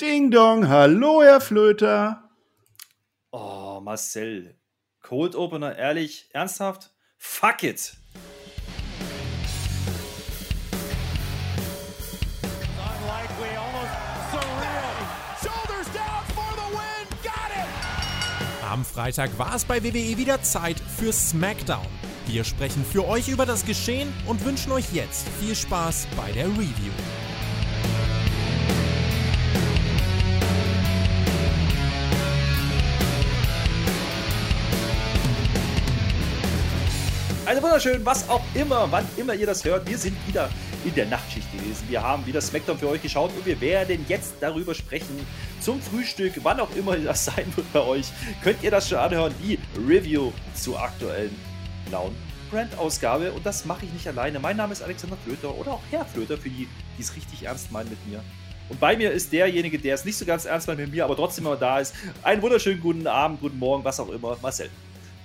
Ding Dong, hallo Herr Flöter. Oh, Marcel. Cold Opener, ehrlich, ernsthaft? Fuck it. Am Freitag war es bei WWE wieder Zeit für SmackDown. Wir sprechen für euch über das Geschehen und wünschen euch jetzt viel Spaß bei der Review. Also wunderschön, was auch immer, wann immer ihr das hört. Wir sind wieder in der Nachtschicht gewesen. Wir haben wieder Smackdown für euch geschaut und wir werden jetzt darüber sprechen. Zum Frühstück, wann auch immer das sein wird bei euch, könnt ihr das schon anhören. Die Review zur aktuellen blauen Brand-Ausgabe. Und das mache ich nicht alleine. Mein Name ist Alexander Flöter oder auch Herr Flöter für die, die es richtig ernst meinen mit mir. Und bei mir ist derjenige, der es nicht so ganz ernst meint mit mir, aber trotzdem immer da ist. Einen wunderschönen guten Abend, guten Morgen, was auch immer. Marcel.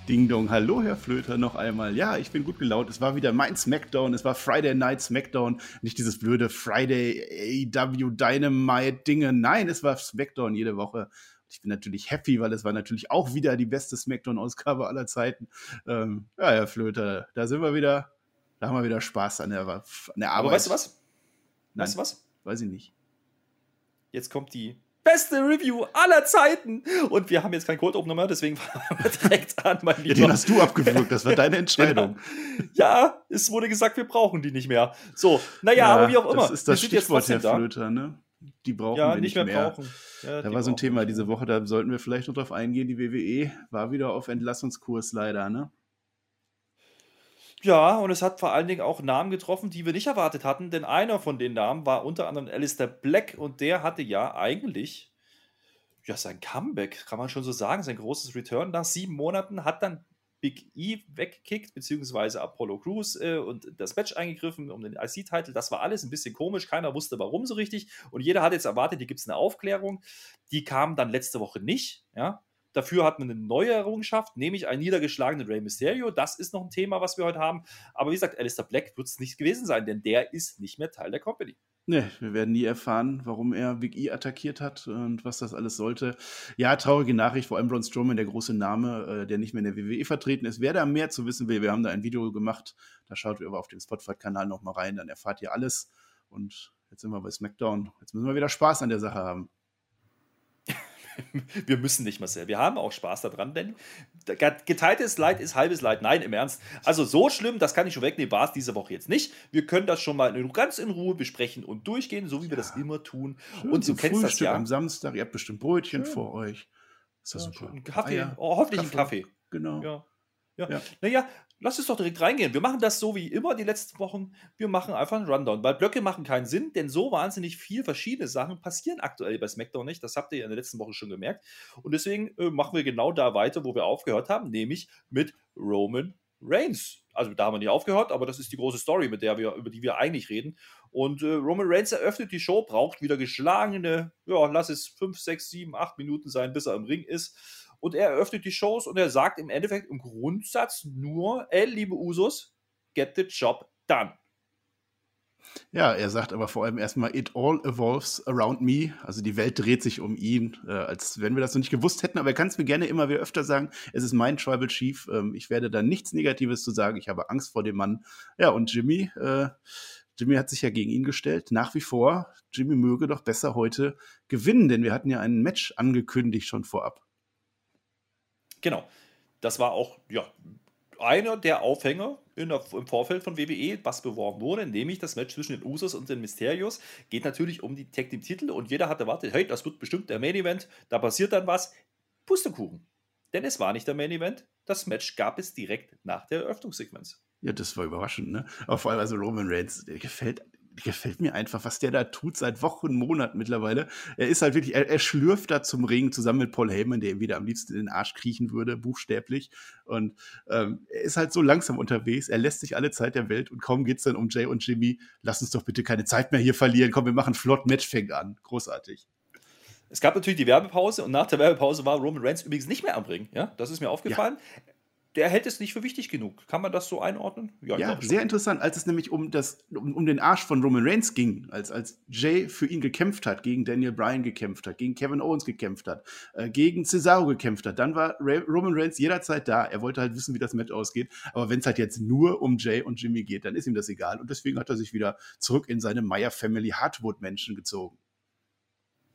Ding Dong, hallo Herr Flöter noch einmal. Ja, ich bin gut gelaunt. Es war wieder mein Smackdown. Es war Friday Night Smackdown. Nicht dieses blöde Friday AW Dynamite Dinge. Nein, es war Smackdown jede Woche. Ich bin natürlich happy, weil es war natürlich auch wieder die beste Smackdown-Ausgabe aller Zeiten. Ähm, ja, Herr Flöter, da sind wir wieder. Da haben wir wieder Spaß an der, an der Arbeit. Aber weißt du was? Nein, weißt du was? Weiß ich nicht. Jetzt kommt die beste Review aller Zeiten. Und wir haben jetzt kein Cold Opener mehr, deswegen fangen wir direkt an, mein Lieber. Ja, den hast du abgewürgt, das war deine Entscheidung. ja, es wurde gesagt, wir brauchen die nicht mehr. So, naja, ja, aber wie auch immer. Das ist das Stichwort, Herr Flöter, ne? Die brauchen ja, wir nicht, nicht mehr. mehr. Brauchen. Ja, da war so ein Thema diese Woche, da sollten wir vielleicht noch drauf eingehen. Die WWE war wieder auf Entlassungskurs leider, ne? Ja, und es hat vor allen Dingen auch Namen getroffen, die wir nicht erwartet hatten, denn einer von den Namen war unter anderem Alistair Black und der hatte ja eigentlich ja, sein Comeback, kann man schon so sagen, sein großes Return nach sieben Monaten, hat dann Big E weggekickt, beziehungsweise Apollo Crews äh, und das Match eingegriffen um den IC-Titel. Das war alles ein bisschen komisch, keiner wusste warum so richtig. Und jeder hat jetzt erwartet, hier gibt es eine Aufklärung. Die kam dann letzte Woche nicht, ja. Dafür hat man eine neue Errungenschaft, nämlich einen niedergeschlagenen Rey Mysterio. Das ist noch ein Thema, was wir heute haben. Aber wie gesagt, Alistair Black wird es nicht gewesen sein, denn der ist nicht mehr Teil der Company. Ne, wir werden nie erfahren, warum er Big E attackiert hat und was das alles sollte. Ja, traurige Nachricht, vor allem Braun Strowman, der große Name, äh, der nicht mehr in der WWE vertreten ist. Wer da mehr zu wissen will, wir haben da ein Video gemacht, da schaut ihr aber auf dem Spotify-Kanal nochmal rein, dann erfahrt ihr alles. Und jetzt sind wir bei SmackDown. Jetzt müssen wir wieder Spaß an der Sache haben. wir müssen nicht, Marcel. Wir haben auch Spaß daran, denn geteiltes Leid ist halbes Leid. Nein, im Ernst. Also so schlimm, das kann ich schon wegnehmen, war es diese Woche jetzt nicht. Wir können das schon mal ganz in Ruhe besprechen und durchgehen, so wie wir das immer tun. Schön und du kennst Frühstück das ja. am Samstag, ihr habt bestimmt Brötchen Schön. vor euch. Ist das Ja, super. Ein Kaffee, oh, hoffentlich ein Kaffee. Kaffee. Genau. Ja. Ja. Ja. Naja, lass uns doch direkt reingehen. Wir machen das so wie immer die letzten Wochen. Wir machen einfach einen Rundown, weil Blöcke machen keinen Sinn, denn so wahnsinnig viel verschiedene Sachen passieren aktuell bei SmackDown nicht. Das habt ihr in der letzten Woche schon gemerkt. Und deswegen äh, machen wir genau da weiter, wo wir aufgehört haben, nämlich mit Roman Reigns. Also da haben wir nicht aufgehört, aber das ist die große Story, mit der wir, über die wir eigentlich reden. Und äh, Roman Reigns eröffnet die Show, braucht wieder geschlagene, ja, lass es 5, 6, 7, 8 Minuten sein, bis er im Ring ist. Und er eröffnet die Shows und er sagt im Endeffekt im Grundsatz nur, ey, liebe Usos, get the job done. Ja, er sagt aber vor allem erstmal, it all evolves around me. Also die Welt dreht sich um ihn, äh, als wenn wir das noch nicht gewusst hätten. Aber er kann es mir gerne immer wieder öfter sagen. Es ist mein Tribal Chief. Ähm, ich werde da nichts Negatives zu sagen. Ich habe Angst vor dem Mann. Ja, und Jimmy, äh, Jimmy hat sich ja gegen ihn gestellt. Nach wie vor, Jimmy möge doch besser heute gewinnen, denn wir hatten ja ein Match angekündigt schon vorab. Genau. Das war auch, ja, einer der Aufhänger der, im Vorfeld von WWE, was beworben wurde, nämlich das Match zwischen den Usos und den Mysterios. Geht natürlich um die Tag Team Titel und jeder hat erwartet, hey, das wird bestimmt der Main Event, da passiert dann was. Pustekuchen. Denn es war nicht der Main Event, das Match gab es direkt nach der Eröffnungssequenz. Ja, das war überraschend, ne? Aber vor allem also Roman Reigns, der gefällt, gefällt mir einfach, was der da tut seit Wochen, Monaten mittlerweile. Er ist halt wirklich, er, er schlürft da zum Ring zusammen mit Paul Heyman, der ihm wieder am liebsten in den Arsch kriechen würde, buchstäblich. Und ähm, er ist halt so langsam unterwegs, er lässt sich alle Zeit der Welt und kaum geht's dann um Jay und Jimmy. Lass uns doch bitte keine Zeit mehr hier verlieren. Komm, wir machen flott, Match fängt an. Großartig. Es gab natürlich die Werbepause und nach der Werbepause war Roman Reigns übrigens nicht mehr am Ring. Ja, das ist mir aufgefallen. Der hält es nicht für wichtig genug. Kann man das so einordnen? Ja, ja sehr interessant, als es nämlich um, das, um, um, den Arsch von Roman Reigns ging, als, als Jay für ihn gekämpft hat, gegen Daniel Bryan gekämpft hat, gegen Kevin Owens gekämpft hat, äh, gegen Cesaro gekämpft hat, dann war Ray, Roman Reigns jederzeit da. Er wollte halt wissen, wie das Match ausgeht. Aber wenn es halt jetzt nur um Jay und Jimmy geht, dann ist ihm das egal. Und deswegen hat er sich wieder zurück in seine Meyer Family Hardwood-Menschen gezogen.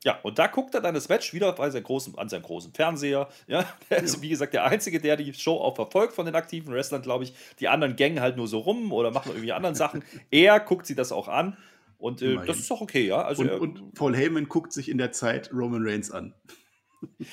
Ja, und da guckt er dann das Match wieder bei seinem großen, an seinem großen Fernseher. Ja, er ist, wie gesagt, der Einzige, der die Show auch verfolgt von den aktiven Wrestlern, glaube ich. Die anderen gängen halt nur so rum oder machen irgendwie anderen Sachen. Er guckt sich das auch an. Und äh, das ist doch okay, ja. Also, und, er, und Paul Heyman guckt sich in der Zeit Roman Reigns an.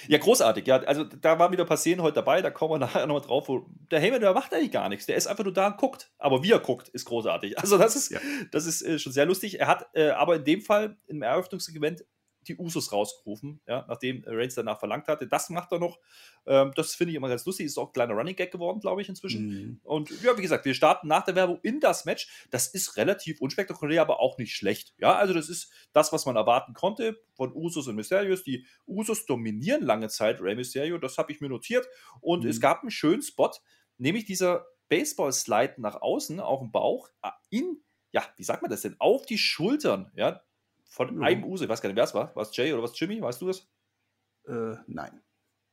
Ja, großartig. Ja, also da waren wieder passieren heute dabei, da kommen wir nachher nochmal drauf, wo der Heyman, der macht eigentlich gar nichts. Der ist einfach nur da und guckt. Aber wie er guckt, ist großartig. Also das ist, ja. das ist äh, schon sehr lustig. Er hat äh, aber in dem Fall im Eröffnungssegment die Usos rausgerufen, ja, nachdem Reigns danach verlangt hatte. Das macht er noch. Ähm, das finde ich immer ganz lustig. Ist auch ein kleiner Running Gag geworden, glaube ich, inzwischen. Mhm. Und ja, wie gesagt, wir starten nach der Werbung in das Match. Das ist relativ unspektakulär, aber auch nicht schlecht. Ja, also das ist das, was man erwarten konnte von Usos und Mysterios. Die Usos dominieren lange Zeit Rey Mysterio. Das habe ich mir notiert. Und mhm. es gab einen schönen Spot, nämlich dieser Baseball-Slide nach außen auf dem Bauch ah, in ja, wie sagt man das denn? Auf die Schultern, ja, von einem Uso, ich weiß gar nicht, wer es war. War es Jay oder was Jimmy? Weißt du das? Äh, nein.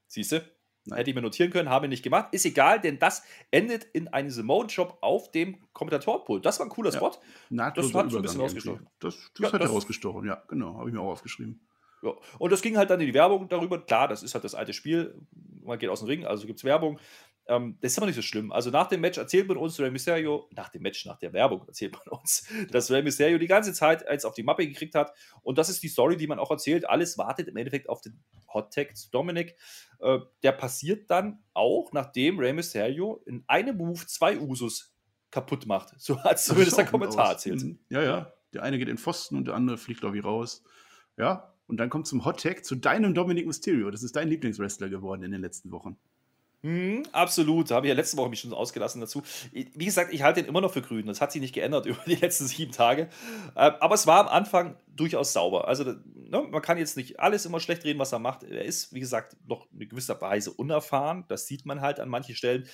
Siehst du? Hätte ich mir notieren können, habe ich nicht gemacht. Ist egal, denn das endet in einem Simone-Shop auf dem Kommentatorenpult. Das war ein cooler ja. Spot. Nahtloser das hat so ein bisschen rausgestochen. Das, das ja, hat das, rausgestochen, ja, genau. Habe ich mir auch aufgeschrieben. Ja. Und das ging halt dann in die Werbung darüber. Klar, das ist halt das alte Spiel. Man geht aus dem Ring, also gibt es Werbung. Ähm, das ist aber nicht so schlimm. Also nach dem Match erzählt man uns, Rey Mysterio, nach dem Match, nach der Werbung erzählt man uns, dass Rey Mysterio die ganze Zeit eins auf die Mappe gekriegt hat. Und das ist die Story, die man auch erzählt. Alles wartet im Endeffekt auf den Hot Tag zu Dominic. Äh, der passiert dann auch, nachdem Rey Mysterio in einem Move zwei Usus kaputt macht. So hat zumindest der Kommentar erzählt. Mhm. Ja, ja. Der eine geht in Pfosten und der andere fliegt, glaube ich, raus. Ja, und dann kommt zum Hot Tag zu deinem Dominic Mysterio. Das ist dein Lieblingswrestler geworden in den letzten Wochen. Mhm, absolut, da habe ich ja letzte Woche mich schon ausgelassen dazu. Wie gesagt, ich halte ihn immer noch für grün. Das hat sich nicht geändert über die letzten sieben Tage. Äh, aber es war am Anfang durchaus sauber. Also ne, man kann jetzt nicht alles immer schlecht reden, was er macht. Er ist, wie gesagt, noch in gewisser Weise unerfahren. Das sieht man halt an manchen Stellen.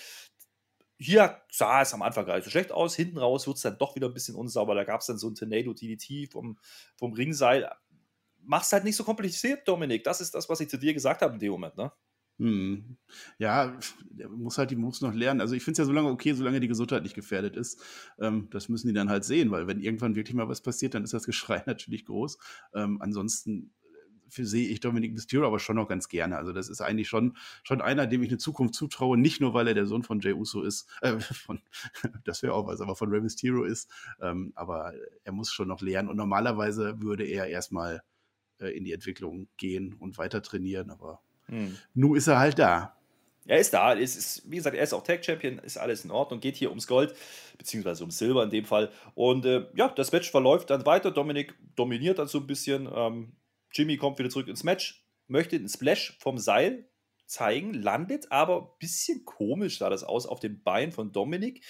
Hier sah es am Anfang gar nicht so schlecht aus. Hinten raus wird es dann doch wieder ein bisschen unsauber. Da gab es dann so ein Tornado DDT vom, vom Ringseil. Mach's halt nicht so kompliziert, Dominik. Das ist das, was ich zu dir gesagt habe in dem Moment, ne? Hm. Ja, muss halt die Moves noch lernen. Also ich finde es ja so lange okay, solange die Gesundheit nicht gefährdet ist. Ähm, das müssen die dann halt sehen, weil wenn irgendwann wirklich mal was passiert, dann ist das Geschrei natürlich groß. Ähm, ansonsten äh, sehe ich Dominic Mysterio aber schon noch ganz gerne. Also das ist eigentlich schon, schon einer, dem ich eine Zukunft zutraue, nicht nur, weil er der Sohn von Jay Uso ist, äh, von, das wäre auch was, aber von Rey Mysterio ist, ähm, aber er muss schon noch lernen und normalerweise würde er erstmal äh, in die Entwicklung gehen und weiter trainieren, aber hm. Nun ist er halt da. Er ist da. Es ist, wie gesagt, er ist auch Tag Champion, ist alles in Ordnung, geht hier ums Gold, beziehungsweise ums Silber in dem Fall. Und äh, ja, das Match verläuft dann weiter. Dominik dominiert dann so ein bisschen. Ähm, Jimmy kommt wieder zurück ins Match, möchte einen Splash vom Seil zeigen, landet aber ein bisschen komisch sah das aus auf dem Bein von Dominik.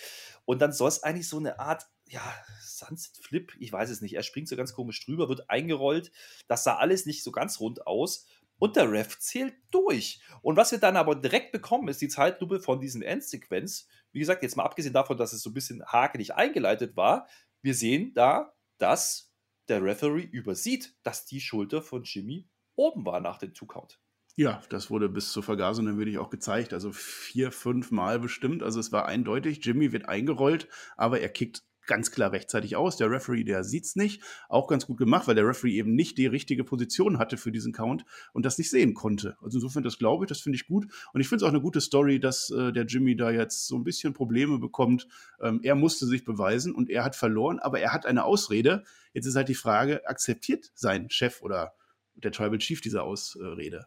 Und dann soll es eigentlich so eine Art, ja, Sunset Flip, ich weiß es nicht. Er springt so ganz komisch drüber, wird eingerollt. Das sah alles nicht so ganz rund aus und der Ref zählt durch. Und was wir dann aber direkt bekommen, ist die Zeitlupe von diesem Endsequenz. Wie gesagt, jetzt mal abgesehen davon, dass es so ein bisschen hakelig eingeleitet war, wir sehen da, dass der Referee übersieht, dass die Schulter von Jimmy oben war nach dem Two-Count. Ja, das wurde bis zur Vergasung dann wirklich auch gezeigt. Also vier, fünf Mal bestimmt. Also es war eindeutig, Jimmy wird eingerollt, aber er kickt ganz klar rechtzeitig aus. Der Referee, der sieht's nicht. Auch ganz gut gemacht, weil der Referee eben nicht die richtige Position hatte für diesen Count und das nicht sehen konnte. Also insofern, das glaube ich, das finde ich gut. Und ich finde es auch eine gute Story, dass äh, der Jimmy da jetzt so ein bisschen Probleme bekommt. Ähm, er musste sich beweisen und er hat verloren, aber er hat eine Ausrede. Jetzt ist halt die Frage, akzeptiert sein Chef oder der Tribal Chief diese Ausrede?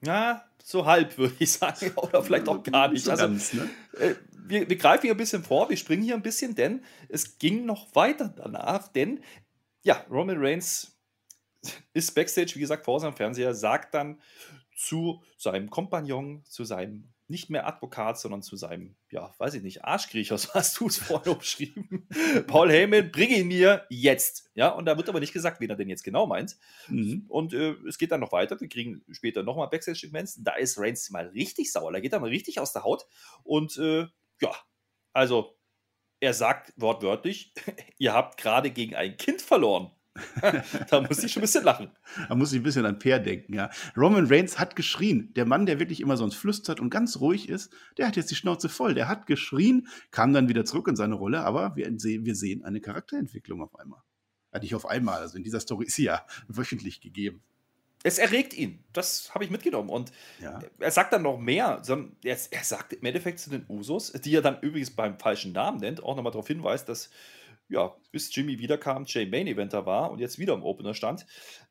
Na, so halb, würde ich sagen. Oder vielleicht auch gar nicht. So also, ne? äh, wir, wir greifen hier ein bisschen vor, wir springen hier ein bisschen, denn es ging noch weiter danach, denn ja, Roman Reigns ist backstage, wie gesagt, vor seinem Fernseher, sagt dann zu seinem Kompagnon, zu seinem nicht mehr Advokat, sondern zu seinem, ja, weiß ich nicht, Arschkriecher, so hast du es vorhin umschrieben. Paul Heyman, bring ihn mir jetzt. Ja, und da wird aber nicht gesagt, wen er denn jetzt genau meint. Mhm. Und äh, es geht dann noch weiter. Wir kriegen später nochmal Backstage-Segments. Da ist Reigns mal richtig sauer. Da geht er mal richtig aus der Haut. Und äh, ja, also er sagt wortwörtlich, ihr habt gerade gegen ein Kind verloren. da muss ich schon ein bisschen lachen. Da muss ich ein bisschen an Per denken, ja. Roman Reigns hat geschrien. Der Mann, der wirklich immer sonst flüstert und ganz ruhig ist, der hat jetzt die Schnauze voll. Der hat geschrien, kam dann wieder zurück in seine Rolle, aber wir, wir sehen eine Charakterentwicklung auf einmal. Ja, nicht auf einmal, also in dieser Story ist sie ja wöchentlich gegeben. Es erregt ihn. Das habe ich mitgenommen. Und ja. er sagt dann noch mehr. Er, er sagt im Endeffekt zu den Usos, die er dann übrigens beim falschen Namen nennt, auch nochmal darauf hinweist, dass ja, bis Jimmy wiederkam, Jay Main Eventer war und jetzt wieder im Opener stand,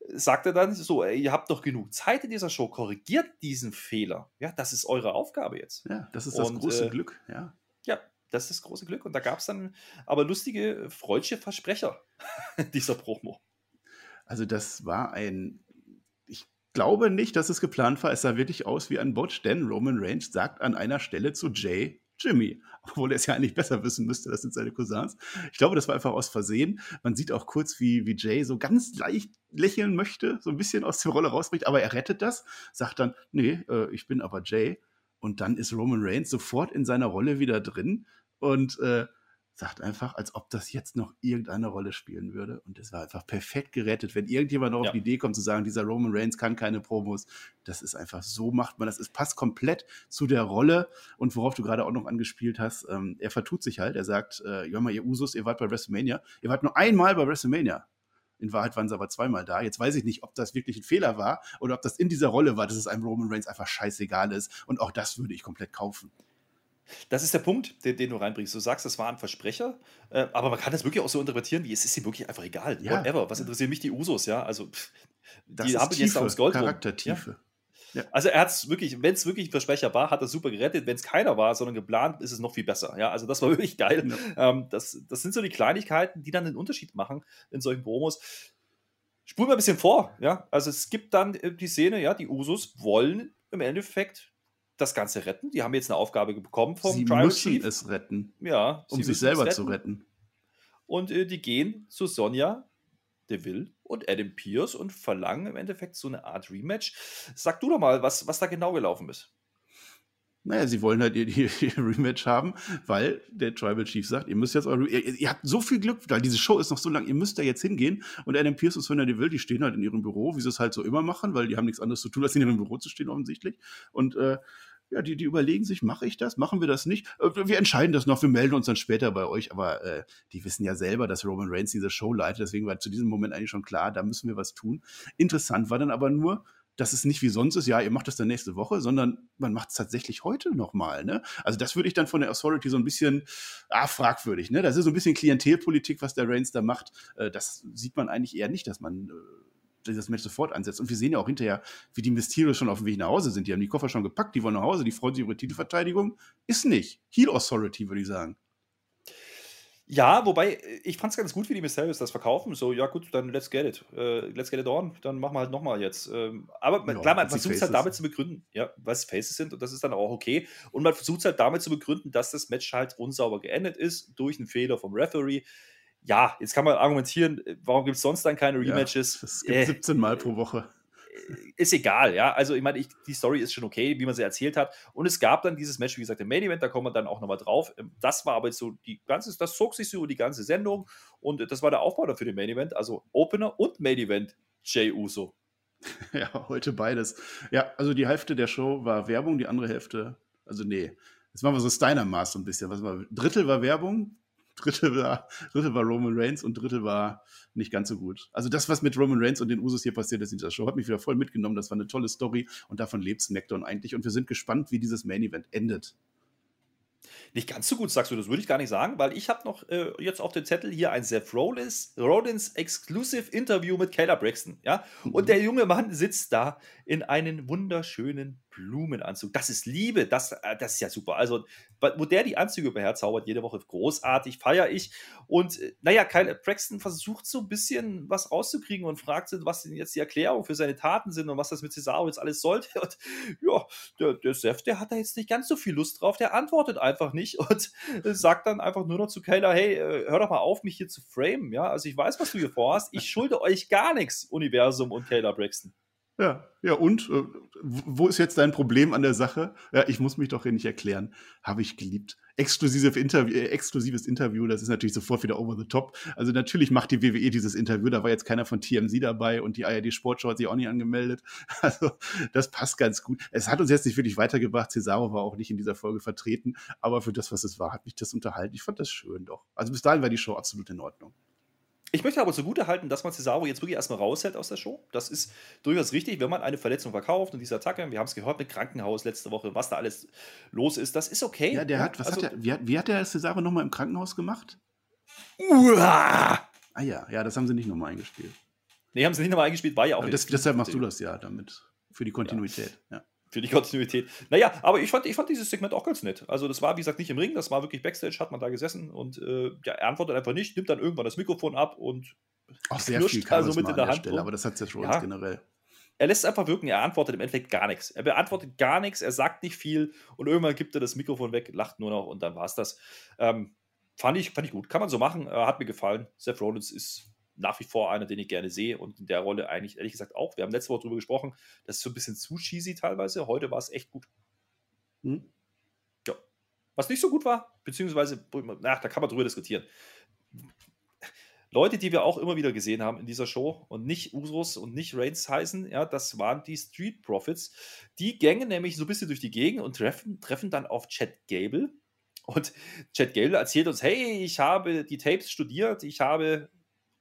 sagt er dann so, ey, ihr habt doch genug Zeit in dieser Show, korrigiert diesen Fehler. Ja, das ist eure Aufgabe jetzt. Ja, das ist das und, große äh, Glück, ja. Ja, das ist das große Glück. Und da gab es dann aber lustige, freudsche Versprecher dieser Promo. Also das war ein, ich glaube nicht, dass es geplant war. Es sah wirklich aus wie ein Botch, denn Roman Reigns sagt an einer Stelle zu Jay, Jimmy, obwohl er es ja eigentlich besser wissen müsste, das sind seine Cousins. Ich glaube, das war einfach aus Versehen. Man sieht auch kurz, wie, wie Jay so ganz leicht lächeln möchte, so ein bisschen aus der Rolle rausbricht, aber er rettet das, sagt dann, nee, äh, ich bin aber Jay. Und dann ist Roman Reigns sofort in seiner Rolle wieder drin und äh, sagt einfach, als ob das jetzt noch irgendeine Rolle spielen würde. Und es war einfach perfekt gerettet. Wenn irgendjemand noch ja. auf die Idee kommt zu sagen, dieser Roman Reigns kann keine Promos, das ist einfach so macht man das. Es passt komplett zu der Rolle und worauf du gerade auch noch angespielt hast. Ähm, er vertut sich halt. Er sagt, äh, ja mal, ihr Usus, ihr wart bei WrestleMania. Ihr wart nur einmal bei WrestleMania. In Wahrheit waren sie aber zweimal da. Jetzt weiß ich nicht, ob das wirklich ein Fehler war oder ob das in dieser Rolle war, dass es einem Roman Reigns einfach scheißegal ist. Und auch das würde ich komplett kaufen. Das ist der Punkt, den, den, du reinbringst. Du sagst, das war ein Versprecher, äh, aber man kann das wirklich auch so interpretieren, wie es ist ihm wirklich einfach egal. Ja. Whatever. Was interessieren mich die Usos, ja? Also, pff, die haben jetzt aufs Gold Charaktertiefe. Ja? Also er hat es wirklich, wenn es wirklich ein Versprecher war, hat er super gerettet. Wenn es keiner war, sondern geplant, ist es noch viel besser. Ja, also das war wirklich geil. Ähm, das, das sind so die Kleinigkeiten, die dann den Unterschied machen in solchen Promos. Spulen wir ein bisschen vor, ja. Also es gibt dann äh, die Szene, ja, die Usos wollen im Endeffekt das Ganze retten. Die haben jetzt eine Aufgabe bekommen vom Sie Tribal müssen Chief. es retten. Ja, um sich selber retten. zu retten. Und äh, die gehen zu Sonja Deville und Adam Pierce und verlangen im Endeffekt so eine Art Rematch. Sag du doch mal, was, was da genau gelaufen ist. Naja, sie wollen halt ihr, ihr, ihr, Rematch haben, weil der Tribal Chief sagt, ihr müsst jetzt eure, ihr, ihr, habt so viel Glück, weil diese Show ist noch so lang, ihr müsst da jetzt hingehen. Und Adam Pierce und Sonja Deville, die stehen halt in ihrem Büro, wie sie es halt so immer machen, weil die haben nichts anderes zu tun, als in ihrem Büro zu stehen, offensichtlich. Und äh, ja, die, die überlegen sich, mache ich das, machen wir das nicht? Äh, wir entscheiden das noch, wir melden uns dann später bei euch, aber äh, die wissen ja selber, dass Roman Reigns diese Show leitet, deswegen war zu diesem Moment eigentlich schon klar, da müssen wir was tun. Interessant war dann aber nur, dass es nicht wie sonst ist, ja, ihr macht das dann nächste Woche, sondern man macht es tatsächlich heute nochmal. Ne? Also das würde ich dann von der Authority so ein bisschen ah, fragwürdig. Ne? Das ist so ein bisschen Klientelpolitik, was der Reigns da macht. Äh, das sieht man eigentlich eher nicht, dass man äh, das Match sofort ansetzt. Und wir sehen ja auch hinterher, wie die Mysterios schon auf dem Weg nach Hause sind. Die haben die Koffer schon gepackt, die wollen nach Hause, die freuen sich über Titelverteidigung. Ist nicht. Heal Authority, würde ich sagen. Ja, wobei, ich fand es ganz gut, wie die Mysterios das verkaufen. So, ja gut, dann let's get it. Uh, let's get it on. Dann machen wir halt nochmal jetzt. Ähm, aber ja, klar, man versucht es halt damit zu begründen, ja, was Faces sind und das ist dann auch okay. Und man versucht es halt damit zu begründen, dass das Match halt unsauber geendet ist durch einen Fehler vom Referee ja, jetzt kann man argumentieren, äh, warum gibt es sonst dann keine Rematches? Ja, es gibt äh, 17 Mal pro Woche. Äh, ist egal, ja. Also, ich meine, die Story ist schon okay, wie man sie erzählt hat. Und es gab dann dieses Match, wie gesagt, im Main Event, da kommen wir dann auch nochmal drauf. Ähm, das war aber jetzt so die ganze, das zog sich so über die ganze Sendung und das war der Aufbau dafür den Main Event. Also Opener und Main Event Jay Uso. Ja, heute beides. Ja, also die Hälfte der Show war Werbung, die andere Hälfte, also nee, jetzt machen wir so Steiner-Maß so ein bisschen. Was war, Drittel war Werbung, Drittel war, Drittel war Roman Reigns und Drittel war nicht ganz so gut. Also das, was mit Roman Reigns und den Usos hier passiert ist in dieser Show, hat mich wieder voll mitgenommen. Das war eine tolle Story und davon lebt SmackDown eigentlich. Und wir sind gespannt, wie dieses Main Event endet. Nicht ganz so gut, sagst du, das würde ich gar nicht sagen, weil ich habe noch äh, jetzt auf dem Zettel hier ein Seth Rollins, Rollins Exclusive Interview mit Kayla Braxton. Ja? Und mhm. der junge Mann sitzt da in einem wunderschönen Blumenanzug. Das ist Liebe. Das, äh, das ist ja super. Also, wo der die Anzüge überherzaubert, jede Woche großartig, feiere ich. Und äh, naja, Kyle Braxton versucht so ein bisschen was rauszukriegen und fragt, was denn jetzt die Erklärung für seine Taten sind und was das mit Cesaro jetzt alles sollte. Und ja, der, der Seth, der hat da jetzt nicht ganz so viel Lust drauf. Der antwortet einfach nicht und sagt dann einfach nur noch zu Kayla: Hey, äh, hör doch mal auf, mich hier zu framen. Ja, also ich weiß, was du hier vorhast. Ich schulde euch gar nichts, Universum und Kayla Braxton. Ja, ja, und äh, wo ist jetzt dein Problem an der Sache? Ja, ich muss mich doch hier nicht erklären. Habe ich geliebt. Exklusive Interview, äh, exklusives Interview, das ist natürlich sofort wieder over the top. Also natürlich macht die WWE dieses Interview, da war jetzt keiner von TMZ dabei und die ARD Sportshow hat sich auch nicht angemeldet. Also das passt ganz gut. Es hat uns jetzt nicht wirklich weitergebracht. Cesaro war auch nicht in dieser Folge vertreten, aber für das, was es war, hat mich das unterhalten. Ich fand das schön doch. Also bis dahin war die Show absolut in Ordnung. Ich möchte aber zugute halten, dass man Cesaro jetzt wirklich erstmal raushält aus der Show. Das ist durchaus richtig, wenn man eine Verletzung verkauft und diese Attacke, wir haben es gehört mit Krankenhaus letzte Woche, was da alles los ist, das ist okay. Ja, der hat, was also, hat der, wie, hat, wie hat der Cesaro nochmal im Krankenhaus gemacht? Uah! Ah ja, ja, das haben sie nicht nochmal eingespielt. Nee, haben sie nicht nochmal eingespielt, war ja auch. Das, deshalb machst du das ja damit. Für die Kontinuität, ja. ja für die Kontinuität. Naja, aber ich fand, ich fand dieses Segment auch ganz nett. Also, das war, wie gesagt, nicht im Ring, das war wirklich Backstage, hat man da gesessen und äh, ja, er antwortet einfach nicht, nimmt dann irgendwann das Mikrofon ab und auch sehr viel also mit in der, Hand. Stelle, aber das hat ja schon ja. generell. Er lässt einfach wirken, er antwortet im Endeffekt gar nichts. Er beantwortet gar nichts, er sagt nicht viel und irgendwann gibt er das Mikrofon weg, lacht nur noch und dann war es das. Ähm, fand, ich, fand ich gut. Kann man so machen, äh, hat mir gefallen. Seth Rollins ist nach wie vor einer, den ich gerne sehe und in der Rolle eigentlich ehrlich gesagt auch. Wir haben letzte Woche darüber gesprochen, das ist so ein bisschen zu cheesy teilweise. Heute war es echt gut. Hm? Ja. Was nicht so gut war, beziehungsweise, ach, da kann man drüber diskutieren. Leute, die wir auch immer wieder gesehen haben in dieser Show und nicht Usos und nicht Reigns heißen, ja, das waren die Street Profits. Die gängen nämlich so ein bisschen durch die Gegend und treffen, treffen dann auf Chad Gable. Und Chad Gable erzählt uns, hey, ich habe die Tapes studiert, ich habe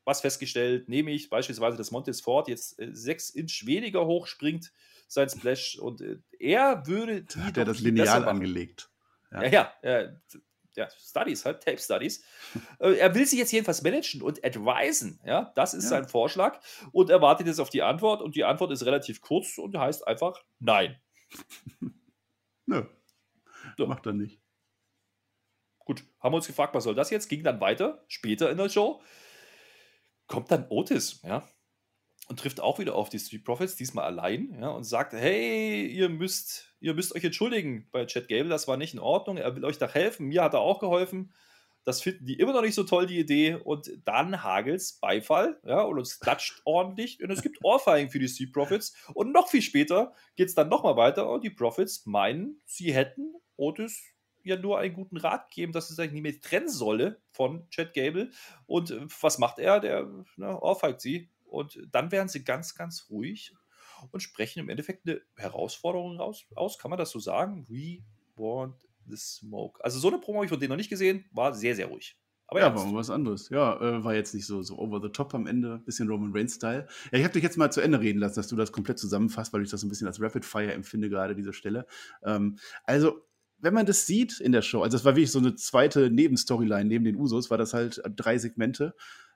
was festgestellt, nehme ich beispielsweise, dass Montes Ford jetzt äh, sechs Inch weniger hoch springt, sein Splash, und äh, er würde die. Hat er das Lineal angelegt. Ja, ja, ja, äh, ja, Studies, halt, Tape Studies. Er will sich jetzt jedenfalls managen und advisen, ja, das ist ja. sein Vorschlag und er wartet jetzt auf die Antwort und die Antwort ist relativ kurz und heißt einfach Nein. Nö, so. macht er nicht. Gut, haben wir uns gefragt, was soll das jetzt? Ging dann weiter, später in der Show kommt dann Otis, ja, und trifft auch wieder auf die Street Profits, diesmal allein, ja, und sagt, hey, ihr müsst, ihr müsst euch entschuldigen bei Chad Gable, das war nicht in Ordnung, er will euch da helfen, mir hat er auch geholfen, das finden die immer noch nicht so toll, die Idee, und dann hagelt's Beifall, ja, und es klatscht ordentlich, und es gibt Ohrfeigen für die Street Profits, und noch viel später geht's dann nochmal weiter, und die Profits meinen, sie hätten Otis ja nur einen guten Rat geben, dass es sich nicht mehr trennen solle von Chad Gable. Und äh, was macht er? Der ne, ohrfeigt sie. Und dann werden sie ganz, ganz ruhig und sprechen im Endeffekt eine Herausforderung raus, aus. Kann man das so sagen? We want the smoke. Also so eine Promo habe ich von denen noch nicht gesehen. War sehr, sehr ruhig. Aber ja, war was anderes. Ja, äh, war jetzt nicht so, so over the top am Ende, bisschen Roman Reigns-Style. Ja, ich habe dich jetzt mal zu Ende reden lassen, dass du das komplett zusammenfasst, weil ich das so ein bisschen als Rapid Fire empfinde, gerade diese Stelle. Ähm, also, wenn man das sieht in der Show, also das war wirklich so eine zweite Nebenstoryline neben den Usos, war das halt drei Segmente.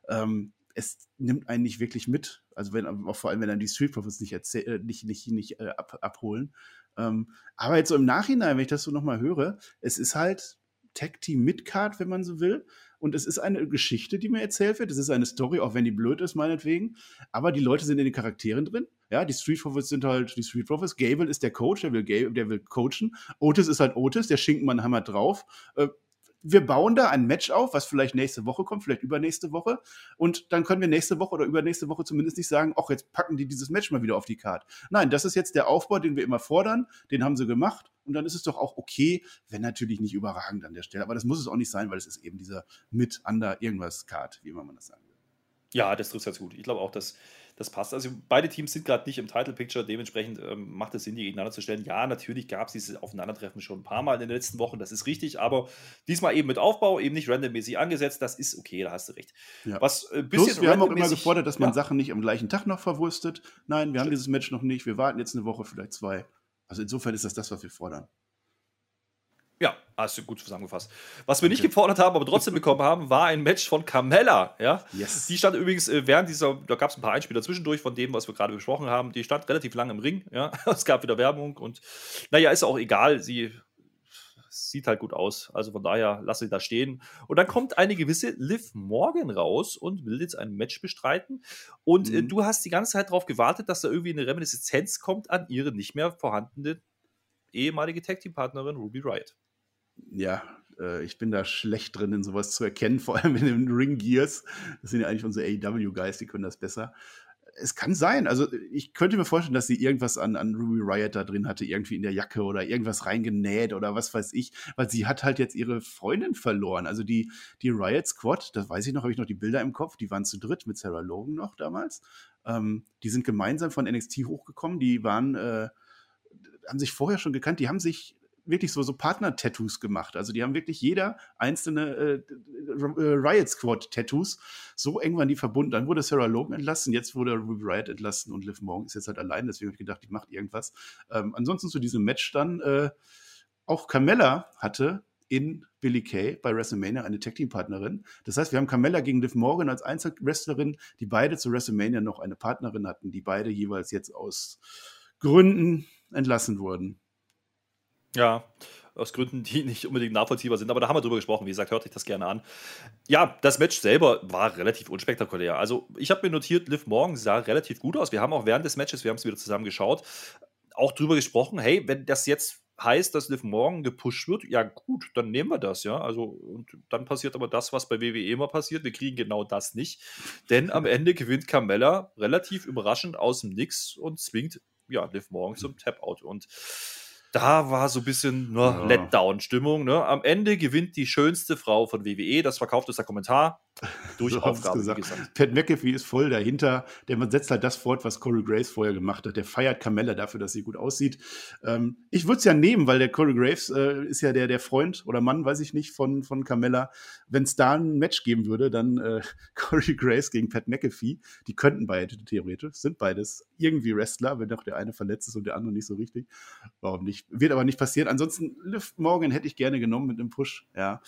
Ähm, es nimmt einen nicht wirklich mit. Also wenn, vor allem, wenn dann die Street Profits nicht, äh, nicht, nicht, nicht äh, ab, abholen. Ähm, aber jetzt so im Nachhinein, wenn ich das so nochmal höre, es ist halt Tag Team Midcard, wenn man so will. Und es ist eine Geschichte, die mir erzählt wird. Es ist eine Story, auch wenn die blöd ist, meinetwegen. Aber die Leute sind in den Charakteren drin. Ja, die Street Profits sind halt die Street Profits. Gable ist der Coach, der will, der will coachen. Otis ist halt Otis, der Schinkenmann hammer drauf. Äh, wir bauen da ein Match auf, was vielleicht nächste Woche kommt, vielleicht übernächste Woche. Und dann können wir nächste Woche oder übernächste Woche zumindest nicht sagen, ach, jetzt packen die dieses Match mal wieder auf die Karte. Nein, das ist jetzt der Aufbau, den wir immer fordern. Den haben sie gemacht. Und dann ist es doch auch okay, wenn natürlich nicht überragend an der Stelle. Aber das muss es auch nicht sein, weil es ist eben dieser Mit-Under-Irgendwas-Card, wie immer man das sagen will. Ja, das trifft ganz gut. Ich glaube auch, dass das passt. Also beide Teams sind gerade nicht im Title Picture, dementsprechend ähm, macht es Sinn, die gegeneinander zu stellen. Ja, natürlich gab es dieses Aufeinandertreffen schon ein paar Mal in den letzten Wochen, das ist richtig, aber diesmal eben mit Aufbau, eben nicht randommäßig angesetzt, das ist okay, da hast du recht. Ja. Was äh, bisschen Plus, wir haben auch immer gefordert, dass man ja. Sachen nicht am gleichen Tag noch verwurstet. Nein, wir haben dieses Match noch nicht, wir warten jetzt eine Woche, vielleicht zwei. Also insofern ist das das, was wir fordern. Ja, hast du gut zusammengefasst. Was wir nicht gefordert haben, aber trotzdem bekommen haben, war ein Match von Carmella. Ja? Yes. Die stand übrigens äh, während dieser, da gab es ein paar Einspieler zwischendurch von dem, was wir gerade besprochen haben. Die stand relativ lang im Ring. Ja? Es gab wieder Werbung und naja, ist auch egal. Sie sieht halt gut aus. Also von daher lasse sie da stehen. Und dann kommt eine gewisse Liv Morgan raus und will jetzt ein Match bestreiten. Und äh, Mhm. du hast die ganze Zeit darauf gewartet, dass da irgendwie eine Reminiszenz kommt an ihre nicht mehr vorhandene ehemalige Tag Team Partnerin Ruby Riot. Ja, äh, ich bin da schlecht drin, in sowas zu erkennen, vor allem in den Ring Gears. Das sind ja eigentlich unsere AEW-Guys, die können das besser. Es kann sein, also ich könnte mir vorstellen, dass sie irgendwas an, an Ruby Riot da drin hatte, irgendwie in der Jacke oder irgendwas reingenäht oder was weiß ich, weil sie hat halt jetzt ihre Freundin verloren. Also die, die Riot Squad, das weiß ich noch, habe ich noch die Bilder im Kopf, die waren zu dritt mit Sarah Logan noch damals. Ähm, die sind gemeinsam von NXT hochgekommen, die waren, äh, haben sich vorher schon gekannt, die haben sich wirklich so, so Partner-Tattoos gemacht. Also die haben wirklich jeder einzelne äh, äh, Riot Squad-Tattoos. So eng waren die verbunden. Dann wurde Sarah Logan entlassen, jetzt wurde Ruby Riot entlassen und Liv Morgan ist jetzt halt allein. Deswegen habe ich gedacht, die macht irgendwas. Ähm, ansonsten zu diesem Match dann äh, auch Carmella hatte in Billy Kay bei WrestleMania eine Tag-Team-Partnerin. Das heißt, wir haben Carmella gegen Liv Morgan als Einzelwrestlerin, die beide zu WrestleMania noch eine Partnerin hatten, die beide jeweils jetzt aus Gründen entlassen wurden. Ja, aus Gründen, die nicht unbedingt nachvollziehbar sind, aber da haben wir drüber gesprochen. Wie gesagt, hört euch das gerne an. Ja, das Match selber war relativ unspektakulär. Also, ich habe mir notiert, Liv Morgan sah relativ gut aus. Wir haben auch während des Matches, wir haben es wieder zusammen geschaut, auch drüber gesprochen, hey, wenn das jetzt heißt, dass Liv Morgan gepusht wird, ja gut, dann nehmen wir das, ja. Also, und dann passiert aber das, was bei WWE immer passiert. Wir kriegen genau das nicht. Denn am Ende gewinnt Carmella relativ überraschend aus dem Nix und zwingt ja, Liv Morgan zum Tap-Out. Und da war so ein bisschen ne, Ja. Letdown-Stimmung. Ne? Am Ende gewinnt die schönste Frau von WWE. Das verkauft uns der Kommentar. Durch So Aufgabe, gesagt. gesagt. Pat McAfee ist voll dahinter. Der setzt halt das fort, was Corey Graves vorher gemacht hat. Der feiert Carmella dafür, dass sie gut aussieht. Ähm, ich würde es ja nehmen, weil der Corey Graves äh, ist ja der, der Freund oder Mann, weiß ich nicht, von, von Carmella. Wenn es da ein Match geben würde, dann äh, Corey Graves gegen Pat McAfee. Die könnten beide theoretisch, sind beides irgendwie Wrestler, wenn doch der eine verletzt ist und der andere nicht so richtig. Warum nicht? Wird aber nicht passieren. Ansonsten, Liv Morgan hätte ich gerne genommen mit einem Push. Ja.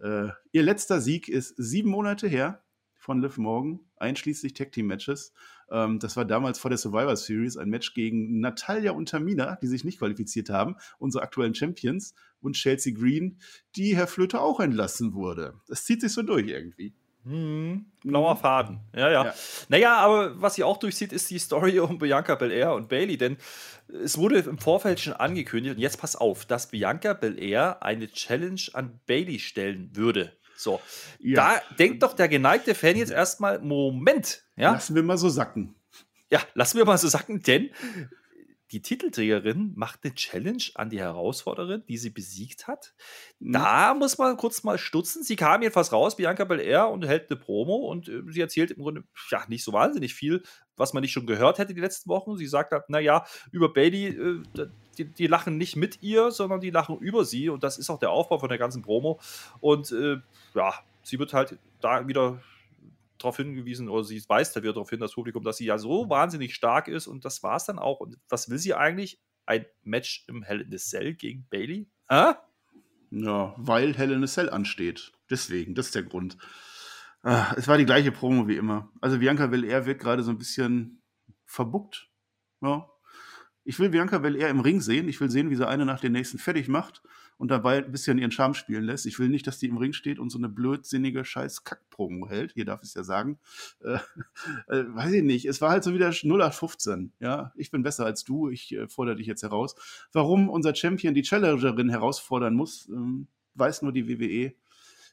Äh, ihr letzter Sieg ist sieben Monate her von Liv Morgan, einschließlich Tag Team Matches. Ähm, das war damals vor der Survivor Series ein Match gegen Natalia und Tamina, die sich nicht qualifiziert haben, unsere aktuellen Champions, und Chelsea Green, die Herr Flöter auch entlassen wurde. Das zieht sich so durch irgendwie. Hm, blauer Faden. Ja, ja, Ja. Naja, aber was sie auch durchzieht, ist die Story um Bianca Belair und Bailey. Denn es wurde im Vorfeld schon angekündigt, und jetzt pass auf, dass Bianca Belair eine Challenge an Bailey stellen würde. So, Ja. da denkt doch der geneigte Fan jetzt erstmal: Moment, ja, Lassen wir mal so sacken. Ja, lassen wir mal so sagen, denn die Titelträgerin macht eine Challenge an die Herausforderin, die sie besiegt hat. Mhm. Da muss man kurz mal stutzen. Sie kam jedenfalls raus, Bianca Belair, und hält eine Promo und äh, sie erzählt im Grunde ja nicht so wahnsinnig viel, was man nicht schon gehört hätte die letzten Wochen. Sie sagt halt, naja, über Bailey, äh, die, die lachen nicht mit ihr, sondern die lachen über sie und das ist auch der Aufbau von der ganzen Promo. Und äh, ja, sie wird halt da wieder darauf hingewiesen, oder sie weist halt wieder darauf hin, das Publikum, dass sie ja so wahnsinnig stark ist und das war es dann auch. Und was will sie eigentlich? Ein Match im Hell in the Cell gegen Bailey? Äh? Ja, weil Hell in a Cell ansteht. Deswegen, das ist der Grund. Ah, es war die gleiche Promo wie immer. Also Bianca Belair wird gerade so ein bisschen verbuckt. Ja. Ich will Bianca Belair im Ring sehen. Ich will sehen, wie sie eine nach den nächsten fertig macht und dabei ein bisschen ihren Charme spielen lässt. Ich will nicht, dass die im Ring steht und so eine blödsinnige scheiß Kack-Promo hält. Hier darf ich es ja sagen. Äh, äh, weiß ich nicht. Es war halt so wieder 0815. Ja, ich bin besser als du. Ich äh, fordere dich jetzt heraus. Warum unser Champion die Challengerin herausfordern muss, ähm, weiß nur die WWE.